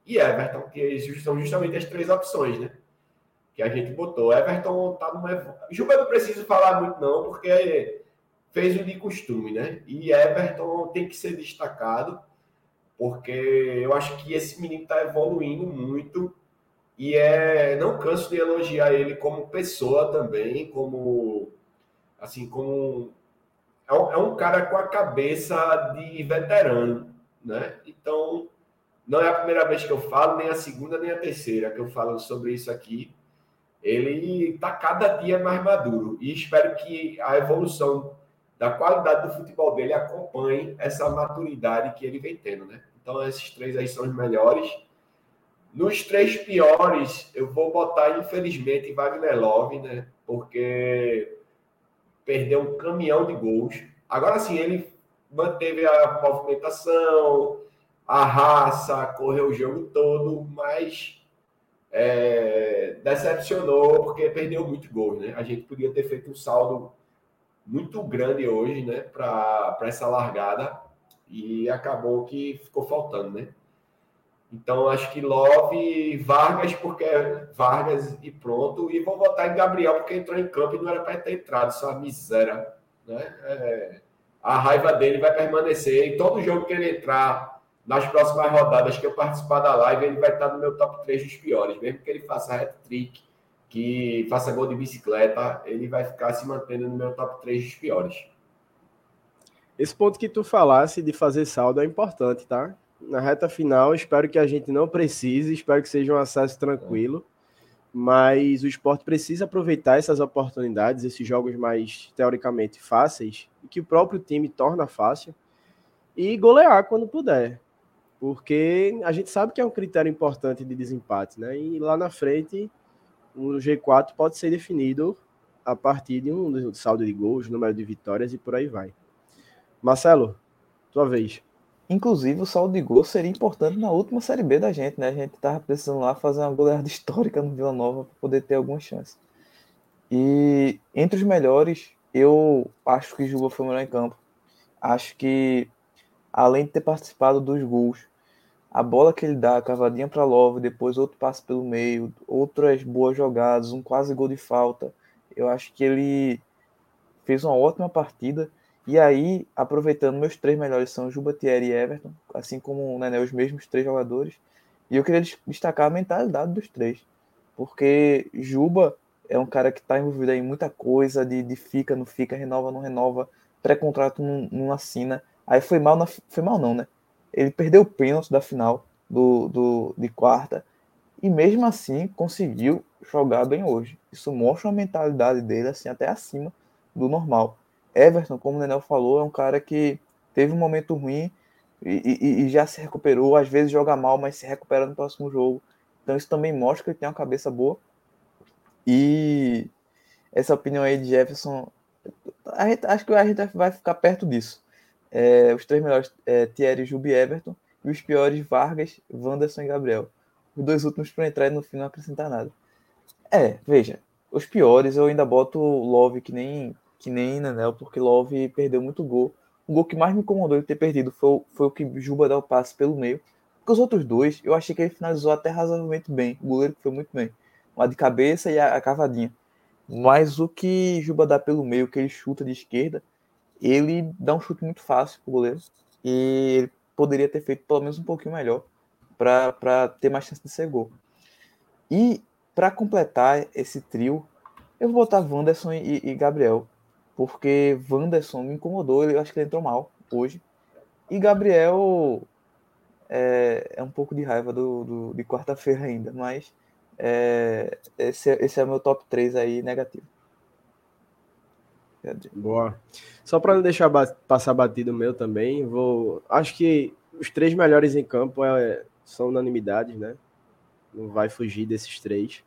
e Everton, que são justamente as três opções, né? Que a gente botou. Everton tá numa. Juba não preciso falar muito, não, porque fez o de costume, né? E Everton tem que ser destacado, porque eu acho que esse menino está evoluindo muito e é não canso de elogiar ele como pessoa também, como assim como é um, é um cara com a cabeça de veterano, né? Então não é a primeira vez que eu falo, nem a segunda nem a terceira que eu falo sobre isso aqui. Ele está cada dia mais maduro e espero que a evolução da qualidade do futebol dele acompanhe essa maturidade que ele vem tendo, né? Então, esses três aí são os melhores. Nos três piores, eu vou botar, infelizmente, Wagner Love, né? Porque perdeu um caminhão de gols. Agora sim, ele manteve a movimentação, a raça, correu o jogo todo, mas é, decepcionou porque perdeu muito gols, né? A gente podia ter feito um saldo muito grande hoje, né, para essa largada e acabou que ficou faltando, né? Então acho que Love, Vargas, porque é Vargas e pronto, e vou votar em Gabriel porque entrou em campo e não era para ter entrado, só a miséria, né? É, a raiva dele vai permanecer em todo jogo que ele entrar nas próximas rodadas que eu participar da live, ele vai estar no meu top 3 dos piores, mesmo que ele faça hat-trick, que faça gol de bicicleta, ele vai ficar se mantendo no meu top 3 dos piores. Esse ponto que tu falasse de fazer saldo é importante, tá? Na reta final, espero que a gente não precise, espero que seja um acesso tranquilo, mas o esporte precisa aproveitar essas oportunidades, esses jogos mais teoricamente fáceis, que o próprio time torna fácil, e golear quando puder, porque a gente sabe que é um critério importante de desempate, né? E lá na frente, o G4 pode ser definido a partir de um saldo de gols, número de vitórias e por aí vai. Marcelo, tua vez. Inclusive, o saldo de gol seria importante na última Série B da gente, né? A gente tava precisando lá fazer uma goleada histórica no Vila Nova para poder ter alguma chance. E entre os melhores, eu acho que Juba foi o melhor em campo. Acho que, além de ter participado dos gols, a bola que ele dá, cavadinha para Love, depois outro passe pelo meio, outras boas jogadas, um quase gol de falta. Eu acho que ele fez uma ótima partida. E aí, aproveitando, meus três melhores são Juba, Thierry e Everton, assim como né, né, os mesmos três jogadores. E eu queria destacar a mentalidade dos três, porque Juba é um cara que está envolvido em muita coisa, de, de fica, não fica, renova, não renova, pré-contrato não, não assina. Aí foi mal, na, foi mal não, né? Ele perdeu o pênalti da final do, do, de quarta e mesmo assim conseguiu jogar bem hoje. Isso mostra uma mentalidade dele assim até acima do normal. Everton, como o Nenel falou, é um cara que teve um momento ruim, E, e, e, já se recuperou, às vezes joga mal, mas se recupera no próximo jogo. Então isso também mostra que ele tem uma cabeça boa. E essa opinião aí de Jefferson, gente, acho que a gente vai ficar perto disso. É, os três melhores, é, Thierry, Jubi Everton, e os piores, Vargas, Wanderson e Gabriel. Os dois últimos para entrar e no fim não acrescentar nada. É, veja, os piores eu ainda boto Love que nem que nem Nanel, porque Love perdeu muito gol. O gol que mais me incomodou ele ter perdido foi, foi o que Juba deu o passe pelo meio. Porque os outros dois, eu achei que ele finalizou até razoavelmente bem. O goleiro foi muito bem. Uma de cabeça e a, a cavadinha. Mas o que Juba dá pelo meio, que ele chuta de esquerda, ele dá um chute muito fácil pro goleiro. E ele poderia ter feito pelo menos um pouquinho melhor para ter mais chance de ser gol. E para completar esse trio, eu vou botar Wanderson e, e, Gabriel, porque Wanderson me incomodou, eu acho que ele entrou mal hoje. E Gabriel é, é um pouco de raiva do, do de quarta-feira ainda, mas é, esse, esse é o meu top 3 aí negativo. Boa. Só para não deixar passar batido meu também, vou. Acho que os três melhores em campo é, são unanimidades, né? Não vai fugir desses três.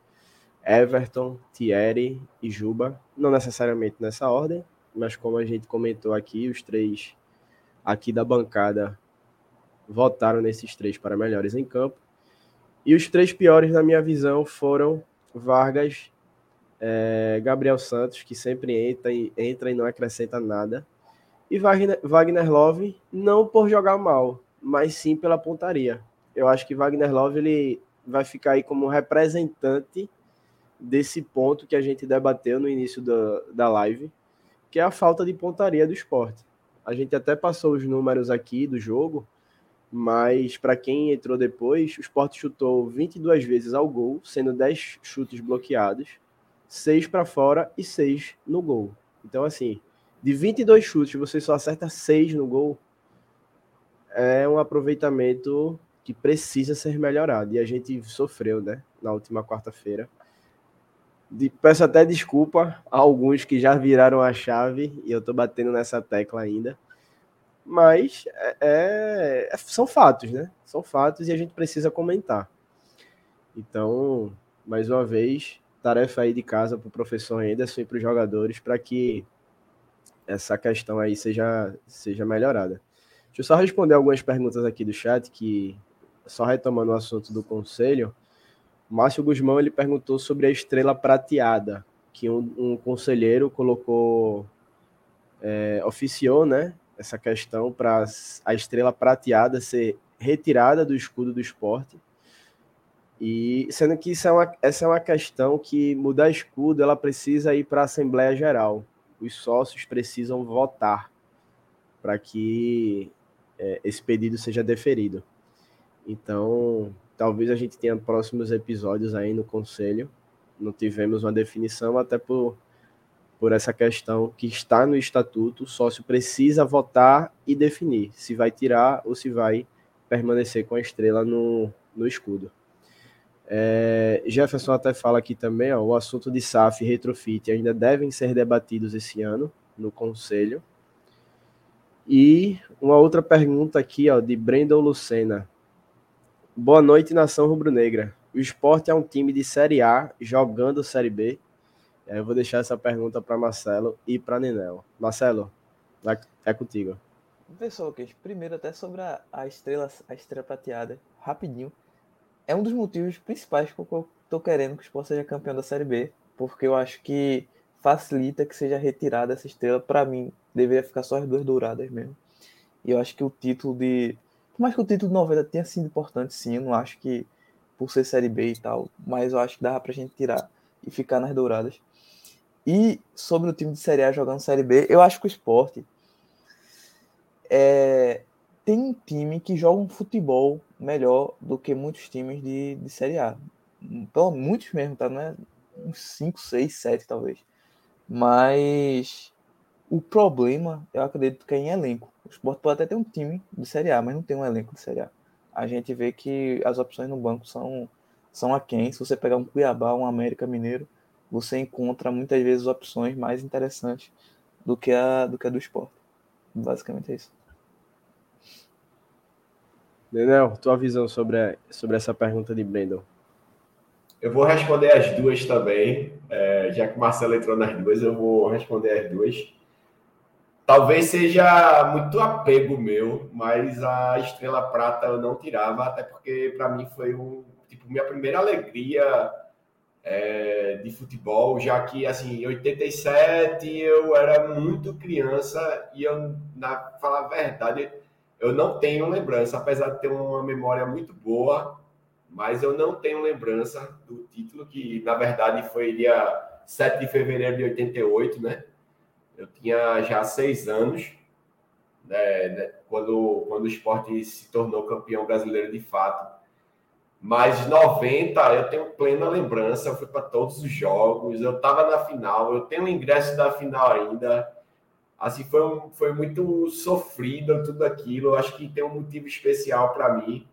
Everton, Thierry e Juba. Não necessariamente nessa ordem, mas como a gente comentou aqui, os três aqui da bancada votaram nesses três para melhores em campo. E os três piores, na minha visão, foram Vargas, é, Gabriel Santos, que sempre entra e, entra e não acrescenta nada, e Wagner, Wagner Love, não por jogar mal, mas sim pela pontaria. Eu acho que Wagner Love ele vai ficar aí como representante desse ponto que a gente debateu no início da, da live, que é a falta de pontaria do esporte. A gente até passou os números aqui do jogo, mas para quem entrou depois, o esporte chutou 22 vezes ao gol, sendo 10 chutes bloqueados seis para fora e seis no gol. Então, assim, de 22 chutes, você só acerta seis no gol. É um aproveitamento que precisa ser melhorado. E a gente sofreu, né, na última quarta-feira. De, peço até desculpa a alguns que já viraram a chave e eu tô batendo nessa tecla ainda. Mas é, é, é são fatos, né? São fatos e a gente precisa comentar. Então, mais uma vez, tarefa aí de casa para o professor Anderson e para os jogadores para que essa questão aí seja, seja melhorada. Deixa eu só responder algumas perguntas aqui do chat, que só retomando o assunto do conselho, Márcio Guzmão ele perguntou sobre a estrela prateada, que um, um conselheiro colocou, é, oficiou, né, essa questão para a estrela prateada ser retirada do escudo do esporte e sendo que isso é uma, essa é uma questão que mudar escudo, ela precisa ir para a Assembleia Geral. Os sócios precisam votar para que é, esse pedido seja deferido. Então, talvez a gente tenha próximos episódios aí no conselho. Não tivemos uma definição, até por, por essa questão que está no estatuto. O sócio precisa votar e definir se vai tirar ou se vai permanecer com a estrela no, no escudo. É, Jefferson até fala aqui também, ó, o assunto de SAF e retrofit ainda devem ser debatidos esse ano no Conselho. E uma outra pergunta aqui, ó, de Brendon Lucena. Boa noite, nação rubro-negra. O esporte é um time de Série A jogando Série B? Eu vou deixar essa pergunta para Marcelo e para Nenel. Marcelo, é contigo. Pessoal, primeiro até sobre a, a estrela, a estrela prateada, rapidinho é um dos motivos principais que eu tô querendo que o Sport seja campeão da Série B, porque eu acho que facilita que seja retirada essa estrela. Para mim, deveria ficar só as duas douradas mesmo. E eu acho que o título de. Por mais que o título de 90 tenha sido importante, sim, eu não acho que por ser Série B e tal, mas eu acho que dava pra gente tirar e ficar nas douradas. E sobre o time de Série A jogando Série B, eu acho que o esporte é, tem um time que joga um futebol melhor do que muitos times de, de Série A. Então, muitos mesmo, tá? Não é uns 5, 6, 7 talvez. Mas o problema, eu acredito que é em elenco. O Sport pode até ter um time de Série A, mas não tem um elenco de Série A. A gente vê que as opções no banco são, são aquém. Se você pegar um Cuiabá, um América Mineiro, você encontra muitas vezes opções mais interessantes do que a do, que a do Sport. Basicamente é isso. Daniel, tua visão sobre, sobre essa pergunta de Brandon? Eu vou responder as duas também. É, já que o Marcelo entrou nas duas, eu vou responder as duas. Talvez seja muito apego meu, mas a estrela prata eu não tirava, até porque para mim foi um, tipo, minha primeira alegria é, de futebol, já que assim, em 87 eu era muito criança e eu, na falar a verdade, eu não tenho lembrança, apesar de ter uma memória muito boa, mas eu não tenho lembrança do título, que na verdade foi dia 7 de fevereiro de 88, né? Eu tinha já seis anos, né, né, quando, quando o esporte se tornou campeão brasileiro de fato. Mas 90, eu tenho plena lembrança, eu fui para todos os jogos, eu estava na final, eu tenho o ingresso da final ainda. Assim, foi, um, foi muito sofrido tudo aquilo. Eu acho que tem um motivo especial para mim.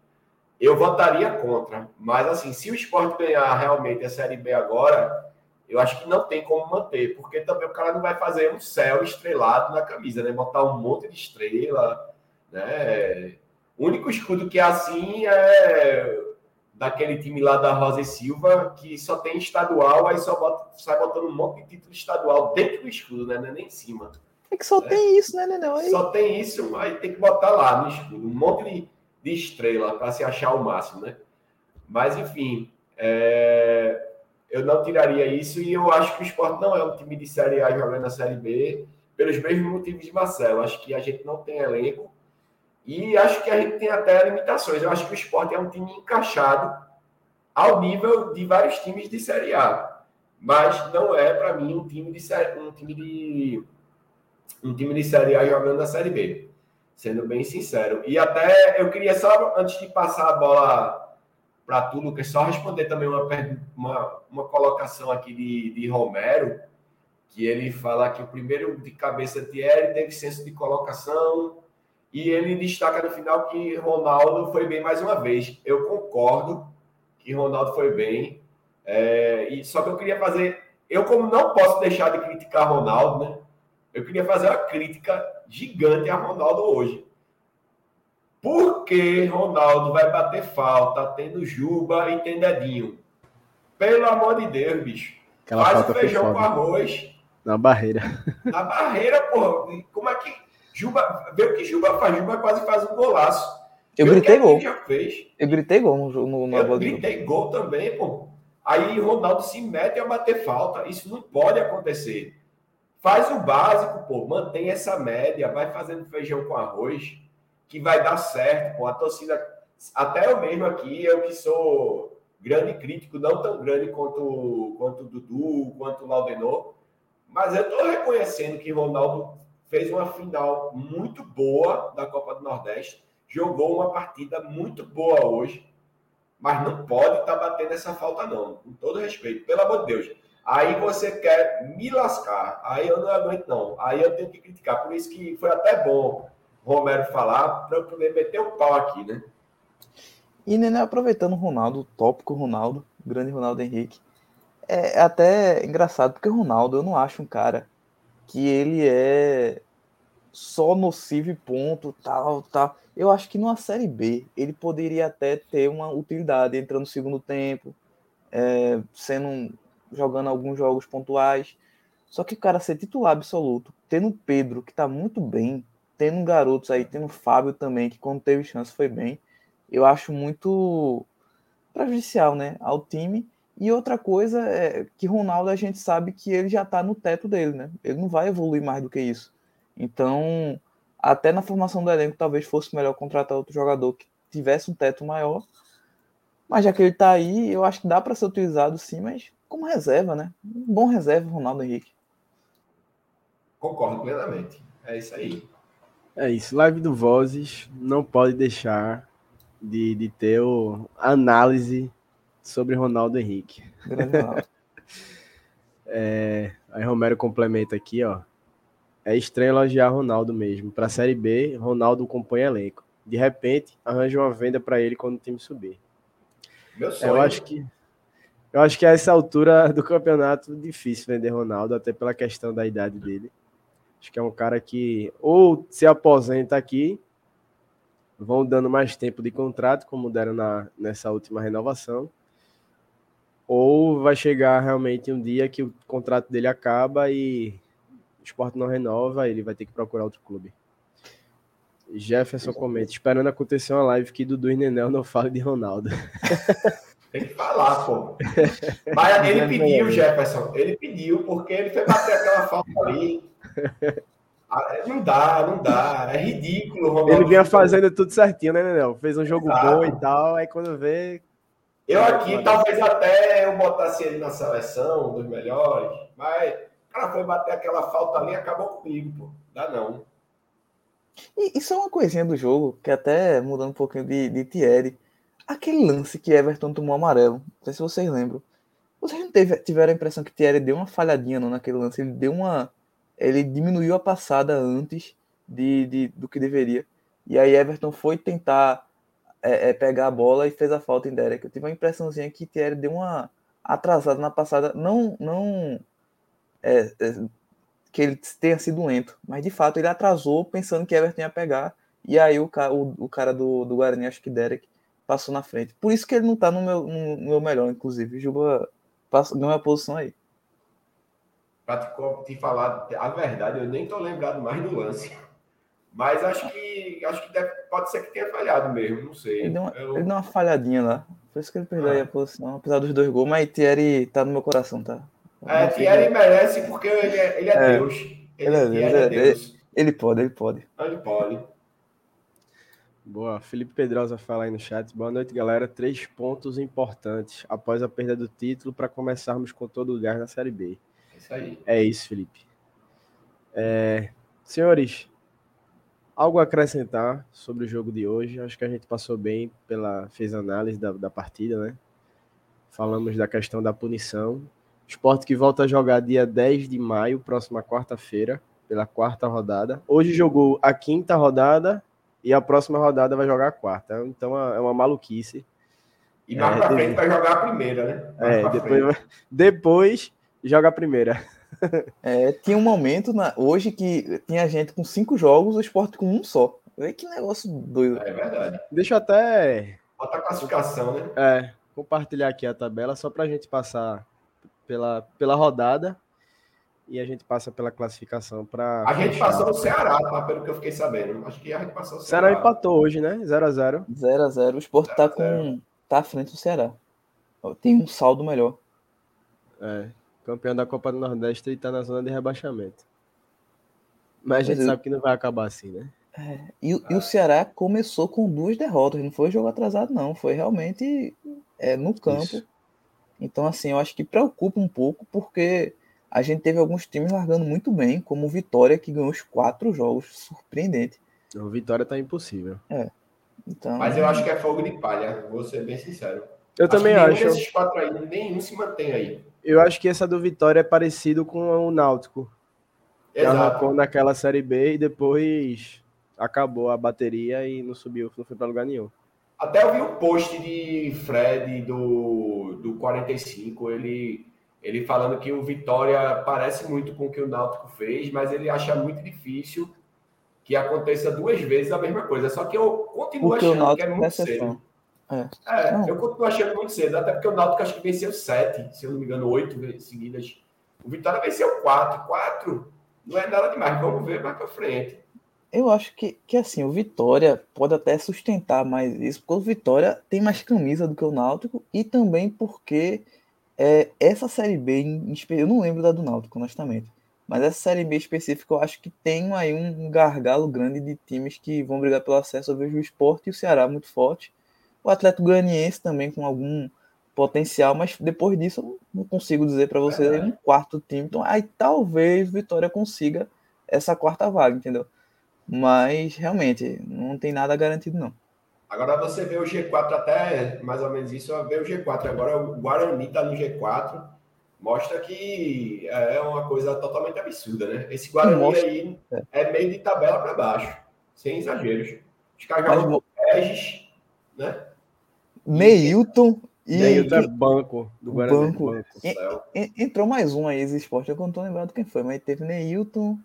Eu votaria contra, mas assim, se o esporte ganhar realmente a Série B agora, eu acho que não tem como manter, porque também o cara não vai fazer um céu estrelado na camisa, né? Botar um monte de estrela, né? O único escudo que é assim é daquele time lá da Rosa e Silva, que só tem estadual, aí só bota, sai botando um monte de título estadual dentro do escudo, né? Não é nem em cima. É que só é. tem isso, né, Nenão? Aí... Só tem isso, aí tem que botar lá no escudo, um monte de, de estrela para se achar o máximo, né? Mas, enfim, é eu não tiraria isso e eu acho que o esporte não é um time de Série A jogando na Série B pelos mesmos motivos de Marcelo. Acho que a gente não tem elenco e acho que a gente tem até limitações. Eu acho que o esporte é um time encaixado ao nível de vários times de Série A, mas não é para mim um time de um time de um time de Série A jogando na Série B, sendo bem sincero. E até eu queria só antes de passar a bola para tu, Lucas, só responder também uma, uma, uma colocação aqui de, de Romero, que ele fala que o primeiro de cabeça Thierry teve senso de colocação, e ele destaca no final que Ronaldo foi bem mais uma vez. Eu concordo que Ronaldo foi bem, é, e só que eu queria fazer. Eu, como não posso deixar de criticar Ronaldo, né? Eu queria fazer uma crítica gigante a Ronaldo hoje. Por que Ronaldo vai bater falta tendo Juba e tem dedinho? Pelo amor de Deus, bicho. Aquela Faz o feijão com arroz. Na barreira. Na barreira, porra. Como é que. Juba. Vê o que Juba faz. Juba quase faz um golaço. Eu Vê gritei gol. Já fez. Eu gritei gol no, no, no Eu gritei gol também, pô. Aí Ronaldo se mete a bater falta. Isso não pode acontecer. Faz o básico, pô. Mantém essa média. Vai fazendo feijão com arroz que vai dar certo, pô. A torcida, até eu mesmo aqui, eu que sou grande crítico, não tão grande quanto, quanto o Dudu, quanto o Laudenor, mas eu estou reconhecendo que Ronaldo fez uma final muito boa da Copa do Nordeste, jogou uma partida muito boa hoje, mas não pode estar tá batendo essa falta, não, com todo respeito, pelo amor de Deus. Aí você quer me lascar, aí eu não aguento, não. Aí eu tenho que criticar. Por isso que foi até bom Romero falar para eu poder meter o pau aqui, né? E Nenê, aproveitando o Ronaldo, o tópico Ronaldo, o grande Ronaldo Henrique, é até engraçado, porque o Ronaldo eu não acho um cara que ele é só nocivo e ponto, tal, tal. Eu acho que numa Série B ele poderia até ter uma utilidade, entrando no segundo tempo, é, sendo jogando alguns jogos pontuais. Só que o cara ser titular absoluto, tendo o Pedro, que tá muito bem, tendo garotos aí, tendo Fábio também, que quando teve chance foi bem, eu acho muito prejudicial, né, ao time. E outra coisa é que Ronaldo a gente sabe que ele já está no teto dele, né? Ele não vai evoluir mais do que isso. Então, até na formação do elenco, talvez fosse melhor contratar outro jogador que tivesse um teto maior. Mas já que ele está aí, eu acho que dá para ser utilizado sim, mas como reserva, né? Um bom reserva, Ronaldo Henrique. Concordo plenamente. É isso aí. É isso, live do Vozes não pode deixar de, de ter o análise sobre Ronaldo Henrique. é, aí Romero complementa aqui, ó. É estranho elogiar Ronaldo mesmo. Para a Série B, Ronaldo compõe elenco. De repente, arranja uma venda para ele quando o time subir. Meu sonho. Eu acho que eu acho que a essa altura do campeonato difícil vender Ronaldo, até pela questão da idade dele. Acho que é um cara que ou se aposenta aqui, vão dando mais tempo de contrato, como deram na, nessa última renovação, ou vai chegar realmente um dia que o contrato dele acaba e o esporte não renova, ele vai ter que procurar outro clube. Jefferson comenta, esperando acontecer uma live que Dudu e Nenel não falem de Ronaldo. Tem que falar, pô. Mas ele pediu, Jefferson. Ele pediu, porque ele foi bater aquela falta ali. Ah, não dá, não dá. É ridículo. Ronaldo ele vinha fazendo tudo certinho, né, Nenel? Fez um jogo Exato. bom e tal. Aí quando vê. Eu aqui, talvez até eu botasse ele na seleção dos melhores. Mas o cara foi bater aquela falta ali e acabou comigo, pô. Dá não. E isso é uma coisinha do jogo, que até mudando um pouquinho de, de Thierry. Aquele lance que Everton tomou amarelo, não sei se vocês lembram. Vocês não teve, tiveram a impressão que Thierry deu uma falhadinha não, naquele lance? Ele deu uma. Ele diminuiu a passada antes de, de do que deveria. E aí Everton foi tentar é, é, pegar a bola e fez a falta em Derek. Eu tive uma impressãozinha que Thierry deu uma atrasada na passada. Não. não é, é que ele tenha sido lento, mas de fato ele atrasou pensando que Everton ia pegar, e aí o, o, o cara do, do Guarani, acho que Derek, passou na frente. Por isso que ele não tá no meu, no, meu melhor, inclusive. Juba ganhou a posição aí. Pra te falar a verdade, eu nem tô lembrado mais do lance. Mas acho que acho que deve, pode ser que tenha falhado mesmo, não sei. Ele deu uma, eu... ele deu uma falhadinha lá. Por isso que ele perdeu ah. aí a posição, apesar dos dois gols, mas Thierry tá no meu coração, tá? É, Thierry merece porque ele é, ele é, é Deus. Ele, é, ele, é Deus. Ele, pode, ele pode. Ele pode. Boa. Felipe Pedrosa fala aí no chat. Boa noite, galera. Três pontos importantes após a perda do título para começarmos com todo o gás na Série B. Isso aí. É isso, Felipe. É... Senhores, algo a acrescentar sobre o jogo de hoje? Acho que a gente passou bem pela fez análise da, da partida, né? Falamos da questão da punição Esporte que volta a jogar dia 10 de maio, próxima quarta-feira, pela quarta rodada. Hoje jogou a quinta rodada e a próxima rodada vai jogar a quarta. Então é uma maluquice. E mais é, pra frente vai jogar a primeira, né? Mais é, depois, depois joga a primeira. É, tinha um momento na, hoje que tinha gente com cinco jogos, o esporte com um só. Vê que negócio doido. É verdade. Deixa eu até. Bota a classificação, né? É, compartilhar aqui a tabela só pra gente passar pela, pela rodada e a gente passa pela classificação para. A gente passou o Ceará, tá? Pelo que eu fiquei sabendo. Acho que a gente passou o Ceará. Ceará empatou hoje, né? 0x0. 0x0. O Sport tá com. tá à frente do Ceará. Tem um saldo melhor. É. Campeão da Copa do Nordeste e tá na zona de rebaixamento. Mas a gente Mas sabe eu... que não vai acabar assim, né? É. E, e, o Ceará começou com duas derrotas, não foi jogo atrasado, não. Foi realmente é, no campo. Isso. Então, assim, eu acho que preocupa um pouco, porque a gente teve alguns times largando muito bem, como o Vitória, que ganhou os quatro jogos, surpreendente. O Vitória tá impossível. É. Então, Mas eu acho que é fogo de palha, vou ser bem sincero. Eu acho também acho. Esses quatro aí, nenhum se mantém aí. Eu acho que essa do Vitória é parecido com o Náutico. Exato. Ela naquela Série B e depois acabou a bateria e não subiu, não foi para lugar nenhum. Até eu vi um post de Fred do, do 45, ele, ele falando que o Vitória parece muito com o que o Náutico fez, mas ele acha muito difícil que aconteça duas vezes a mesma coisa. Só que eu continuo porque achando que é muito cedo. É, é eu continuo achando muito cedo, até porque o Náutico acho que venceu sete, se eu não me engano, oito seguidas. O Vitória venceu quatro. Quatro não é nada demais. Vamos ver mais para frente. Eu acho que, que assim, o Vitória pode até sustentar mais isso, porque o Vitória tem mais camisa do que o Náutico e também porque é, essa Série B, eu não lembro da do Náutico, honestamente, mas essa Série B específica eu acho que tem aí um gargalo grande de times que vão brigar pelo acesso. Eu vejo o Sport e o Ceará muito forte, o Atlético Goianiense também com algum potencial, mas depois disso eu não consigo dizer para vocês é. um quarto time. Então aí talvez Vitória consiga essa quarta vaga, entendeu? Mas realmente não tem nada garantido, não. Agora você vê o G4 até mais ou menos isso, vê o G4. Agora o Guarani está no G4, mostra que é uma coisa totalmente absurda, né? Esse Guarani mostra, aí é. é. meio de tabela para baixo, sem exageros. Os caras jogam Regis, né? Neilton e. Neilton é banco do Guarani. Banco. banco. entrou mais um aí, esse esporte, eu não tô lembrado quem foi, mas teve Neilton,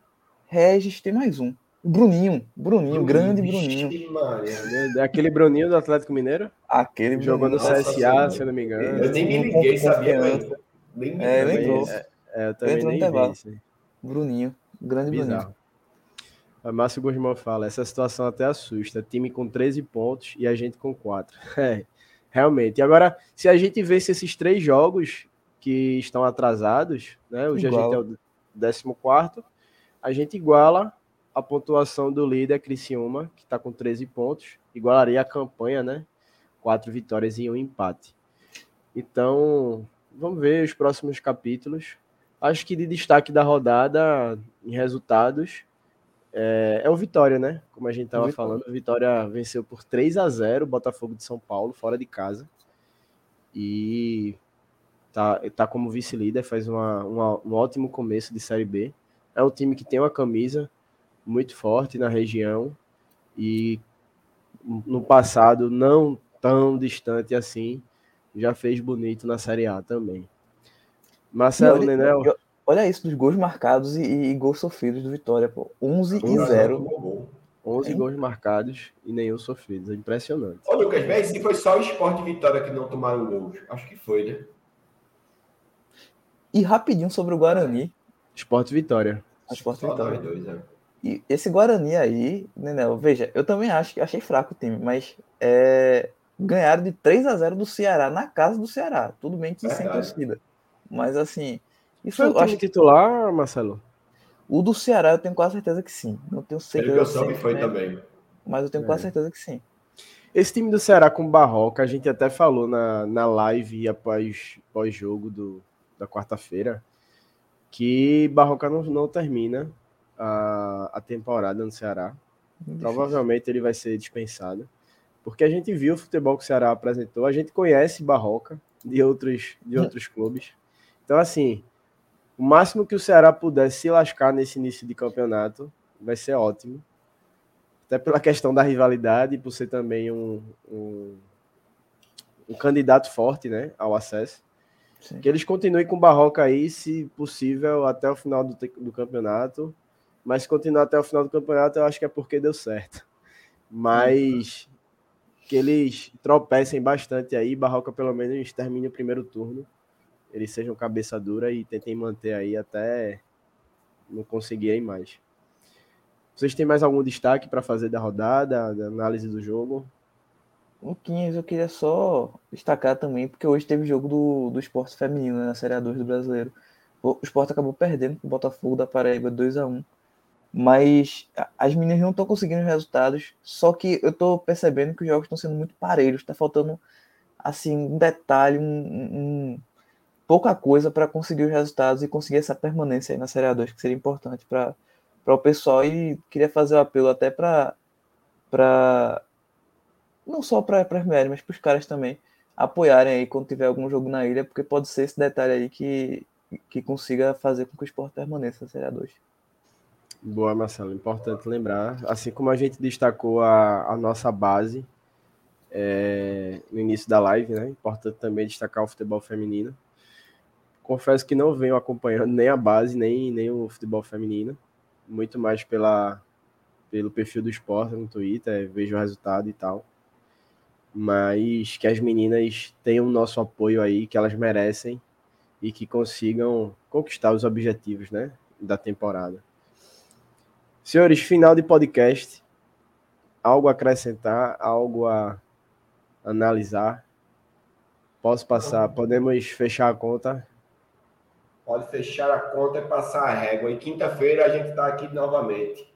Regis, tem mais um. Bruninho, Bruninho, grande Bruninho. Maria, é aquele Bruninho do Atlético Mineiro? Aquele Jogou no CSA, se eu não me engano. Eu nem me liguei, sabia? Nem me é, lembrou. É, é, eu também nem vi isso. Bruninho, grande Bizarro. Bruninho. A Márcio Guzmão fala, essa situação até assusta. Time com 13 pontos e a gente com 4. É, realmente. E agora, se a gente vê se esses três jogos que estão atrasados, né? Hoje Igual. a gente é o 14, a gente iguala a pontuação do líder Criciúma, que está com 13 pontos, igualaria a campanha, né? Quatro vitórias e um empate. Então, vamos ver os próximos capítulos. Acho que de destaque da rodada em resultados é, é o Vitória, né? Como a gente estava falando, o Vitória venceu por 3 a 0 o Botafogo de São Paulo, fora de casa. E tá, tá como vice-líder, faz uma, uma, um ótimo começo de Série B. É um time que tem uma camisa muito forte na região e no passado não tão distante assim, já fez bonito na Série A também. Marcelo Nenel. Olha isso dos gols marcados e, e, gols sofridos do Vitória, pô. 11 e 0. 11 é. gols marcados e nenhum sofridos. É impressionante. Ô, Lucas, velho, se foi só o Sport Vitória que não tomaram gols. Acho que foi, né? E rapidinho sobre o Guarani. Sport Vitória. Sport Vitória. Dois, é. E esse Guarani aí, Nenel, veja, eu também acho que achei fraco o time, mas é, ganharam de 3 a 0 do Ceará na casa do Ceará. Tudo bem que sem torcida. Mas assim. Isso Foi o time acho... titular, Marcelo? O do Ceará eu tenho quase certeza que sim. Não tenho certeza. Ele que eu soube foi né? também. Mas eu tenho é. quase certeza que sim. Esse time do Ceará com Barroca, a gente até falou na, na live após pós-jogo do, da quarta-feira, que Barroca não, não termina a, a temporada no Ceará. Provavelmente ele vai ser dispensado. Porque a gente viu o futebol que o Ceará apresentou, a gente conhece Barroca de outros, de outros clubes. Então, assim, o máximo que o Ceará puder se lascar nesse início de campeonato vai ser ótimo. Até pela questão da rivalidade, por ser também um, um, um candidato forte né, ao acesso. Sim. Que eles continuem com o Barroca aí, se possível, até o final do, do campeonato mas se continuar até o final do campeonato, eu acho que é porque deu certo. Mas que eles tropecem bastante aí, Barroca pelo menos termine o primeiro turno, eles sejam cabeça dura e tentem manter aí até não conseguirem mais. Vocês têm mais algum destaque para fazer da rodada, da análise do jogo? Luquinhas, eu queria só destacar também, porque hoje teve jogo do, do esporte feminino né, na Série A2 do Brasileiro. O esporte acabou perdendo com o Botafogo da Paraíba 2 a 1 mas as meninas não estão conseguindo resultados. Só que eu estou percebendo que os jogos estão sendo muito parelhos. Está faltando assim um detalhe, um, um pouca coisa para conseguir os resultados e conseguir essa permanência aí na Série A2, que seria importante para o pessoal. E queria fazer o um apelo até para não só para as mulheres, mas para os caras também apoiarem aí quando tiver algum jogo na ilha, porque pode ser esse detalhe aí que, que consiga fazer com que o esporte permaneça na Série A2. Boa, Marcelo. Importante lembrar. Assim como a gente destacou a, a nossa base é, no início da live, né? Importante também destacar o futebol feminino. Confesso que não venho acompanhando nem a base, nem, nem o futebol feminino. Muito mais pela, pelo perfil do esporte no Twitter, vejo o resultado e tal. Mas que as meninas tenham o nosso apoio aí, que elas merecem e que consigam conquistar os objetivos né, da temporada. Senhores, final de podcast. Algo a acrescentar, algo a analisar. Posso passar? Podemos fechar a conta? Pode fechar a conta e passar a régua. E quinta-feira a gente está aqui novamente.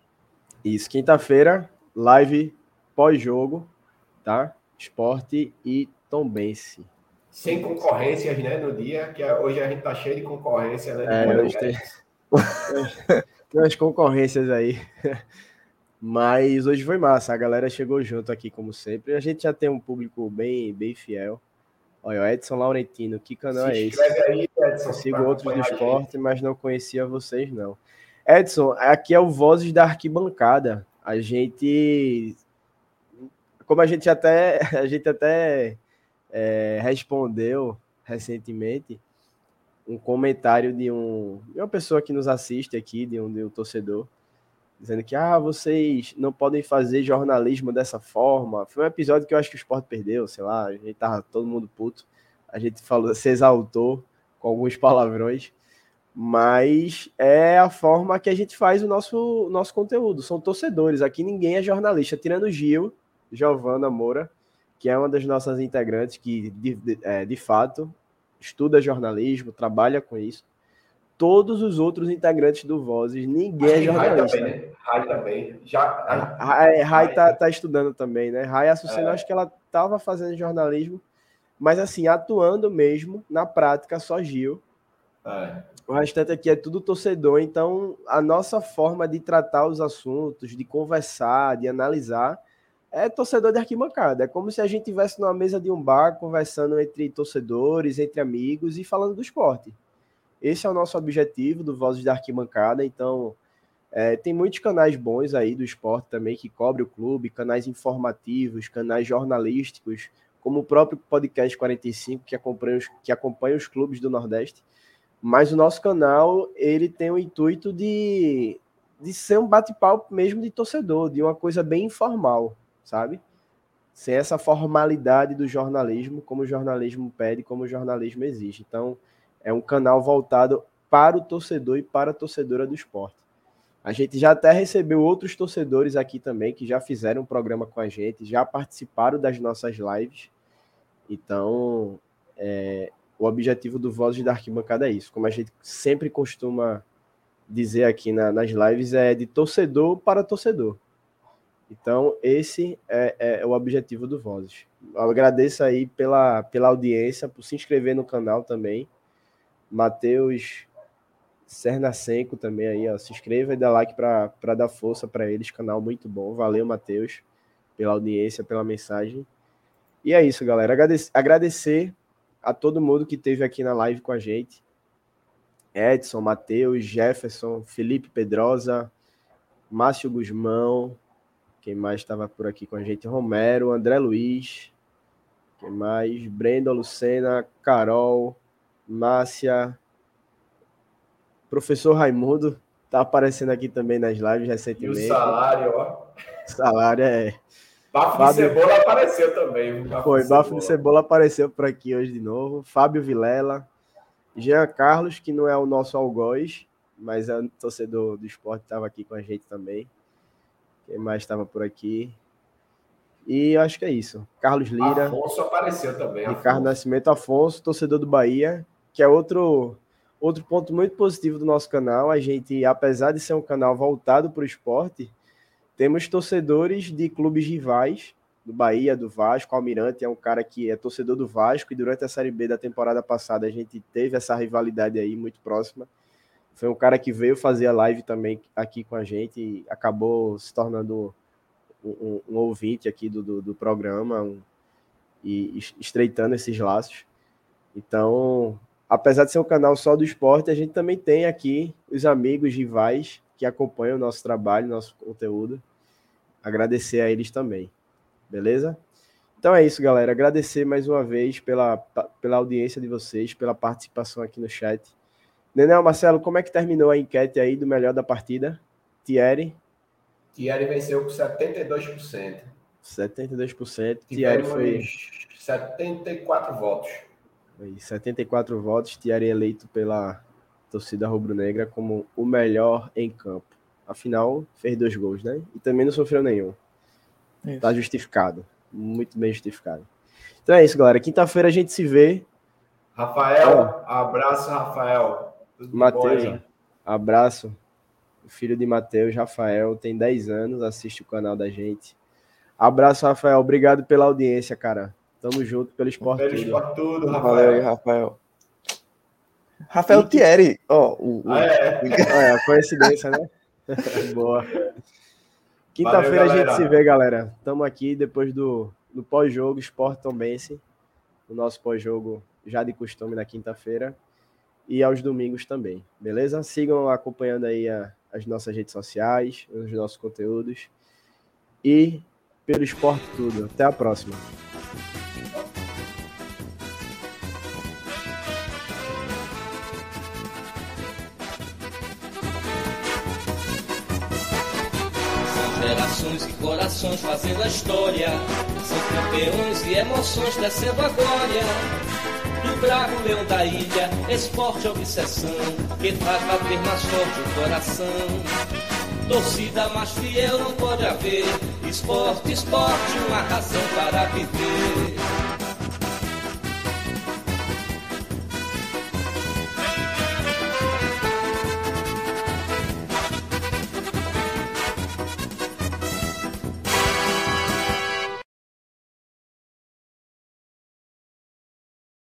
Isso, quinta-feira, live pós-jogo, tá? Esporte e Tombense. Sem concorrências, né, no dia, que hoje a gente tá cheio de concorrência, né? É, hoje tem... tem umas concorrências aí. Mas hoje foi massa, a galera chegou junto aqui, como sempre. A gente já tem um público bem, bem fiel. Olha, o Edson Laurentino, que canal é esse? Aí, Edson, sigo outros do esporte, mas não conhecia vocês, não. Edson, aqui é o Vozes da Arquibancada. A gente. Como a gente até, a gente até é, respondeu recentemente, um comentário de, um, de uma pessoa que nos assiste aqui, de um, de um torcedor, dizendo que ah, vocês não podem fazer jornalismo dessa forma. Foi um episódio que eu acho que o esporte perdeu, sei lá, a gente tava todo mundo puto. A gente falou, se exaltou com alguns palavrões, mas é a forma que a gente faz o nosso, nosso conteúdo. São torcedores, aqui ninguém é jornalista, tirando o Gil, Giovana Moura, que é uma das nossas integrantes que, de, de, é, de fato, estuda jornalismo, trabalha com isso todos os outros integrantes do Vozes, ninguém é jornalista. Rai também, né? Rai também. Já, Rai, Rai tá, tá estudando também, né? Rai Assucena, é. acho que ela estava fazendo jornalismo, mas assim, atuando mesmo, na prática, só Gil. É. O restante aqui é tudo torcedor, então a nossa forma de tratar os assuntos, de conversar, de analisar, é torcedor de arquibancada. É como se a gente estivesse numa mesa de um bar, conversando entre torcedores, entre amigos e falando do esporte. Esse é o nosso objetivo do Vozes da Arquibancada. Então, é, tem muitos canais bons aí do esporte também que cobre o clube, canais informativos, canais jornalísticos, como o próprio Podcast 45, que acompanha os, que acompanha os clubes do Nordeste. Mas o nosso canal, ele tem o intuito de, de ser um bate-papo mesmo de torcedor, de uma coisa bem informal, sabe? Sem essa formalidade do jornalismo, como o jornalismo pede, como o jornalismo exige. Então, é um canal voltado para o torcedor e para a torcedora do esporte. A gente já até recebeu outros torcedores aqui também que já fizeram um programa com a gente, já participaram das nossas lives. Então, é, o objetivo do Vozes da Arquibancada é isso. Como a gente sempre costuma dizer aqui na, nas lives, é de torcedor para torcedor. Então, esse é, é, o objetivo do Vozes. Eu agradeço aí pela, pela audiência, por se inscrever no canal também. Matheus Sernacenco também aí, ó. Se inscreva e dá like para dar força para eles. Canal muito bom. Valeu, Matheus, pela audiência, pela mensagem. E é isso, galera. Agradecer a todo mundo que esteve aqui na live com a gente. Edson, Matheus, Jefferson, Felipe Pedrosa, Márcio Guzmão, quem mais estava por aqui com a gente? Romero, André Luiz, quem mais? Brenda Lucena, Carol, Márcia, professor Raimundo, tá aparecendo aqui também nas lives recentemente. E o salário, ó. salário é. Bafo Fábio... de Cebola apareceu também. Bafo Foi, de Bafo de Cebola apareceu por aqui hoje de novo. Fábio Vilela. Jean Carlos, que não é o nosso algoz, mas é torcedor do esporte, estava aqui com a gente também. Quem mais estava por aqui? E acho que é isso. Carlos Lira. Afonso apareceu também. Ricardo Afonso. Nascimento Afonso, torcedor do Bahia, que é outro, outro ponto muito positivo do nosso canal. A gente, apesar de ser um canal voltado para o esporte, temos torcedores de clubes rivais, do Bahia, do Vasco. Almirante é um cara que é torcedor do Vasco e durante a Série B da temporada passada a gente teve essa rivalidade aí muito próxima. Foi um cara que veio fazer a live também aqui com a gente e acabou se tornando um, um, um ouvinte aqui do, do, do programa um, e estreitando esses laços. Então, apesar de ser um canal só do esporte, a gente também tem aqui os amigos rivais que acompanham o nosso trabalho, nosso conteúdo. Agradecer a eles também. Beleza? Então é isso, galera. Agradecer mais uma vez pela, pela audiência de vocês, pela participação aqui no chat. Nenel, Marcelo, como é que terminou a enquete aí do melhor da partida? Thierry? Thierry venceu com 72%. 72%. Thierry foi. 74 votos. 74 votos, Thierry eleito pela torcida rubro-negra como o melhor em campo. Afinal, fez dois gols, né? E também não sofreu nenhum. Isso. Tá justificado. Muito bem justificado. Então é isso, galera. Quinta-feira a gente se vê. Rafael, abraço, Rafael. Matheus, abraço. O filho de Matheus, Rafael, tem 10 anos, assiste o canal da gente. Abraço, Rafael. Obrigado pela audiência, cara. Tamo junto pelo esporte. Pelo esporte tudo, Rafael. Valeu aí, Rafael. Rafael e... Thierry. Ó, oh, o, ah, é. é, a coincidência, né? Boa. Quinta-feira a gente se vê, galera. Tamo aqui depois do, do pós-jogo Sport Tombense. O nosso pós-jogo já de costume na quinta-feira. E aos domingos também, beleza? Sigam acompanhando aí a, as nossas redes sociais, os nossos conteúdos. E pelo esporte tudo. Até a próxima. Nações fazendo a história. São campeões e emoções descendo a glória. Do bravo leão da ilha, esporte é obsessão, que faz bater mais forte o coração. Torcida mais fiel não pode haver. Esporte, esporte, uma razão para viver.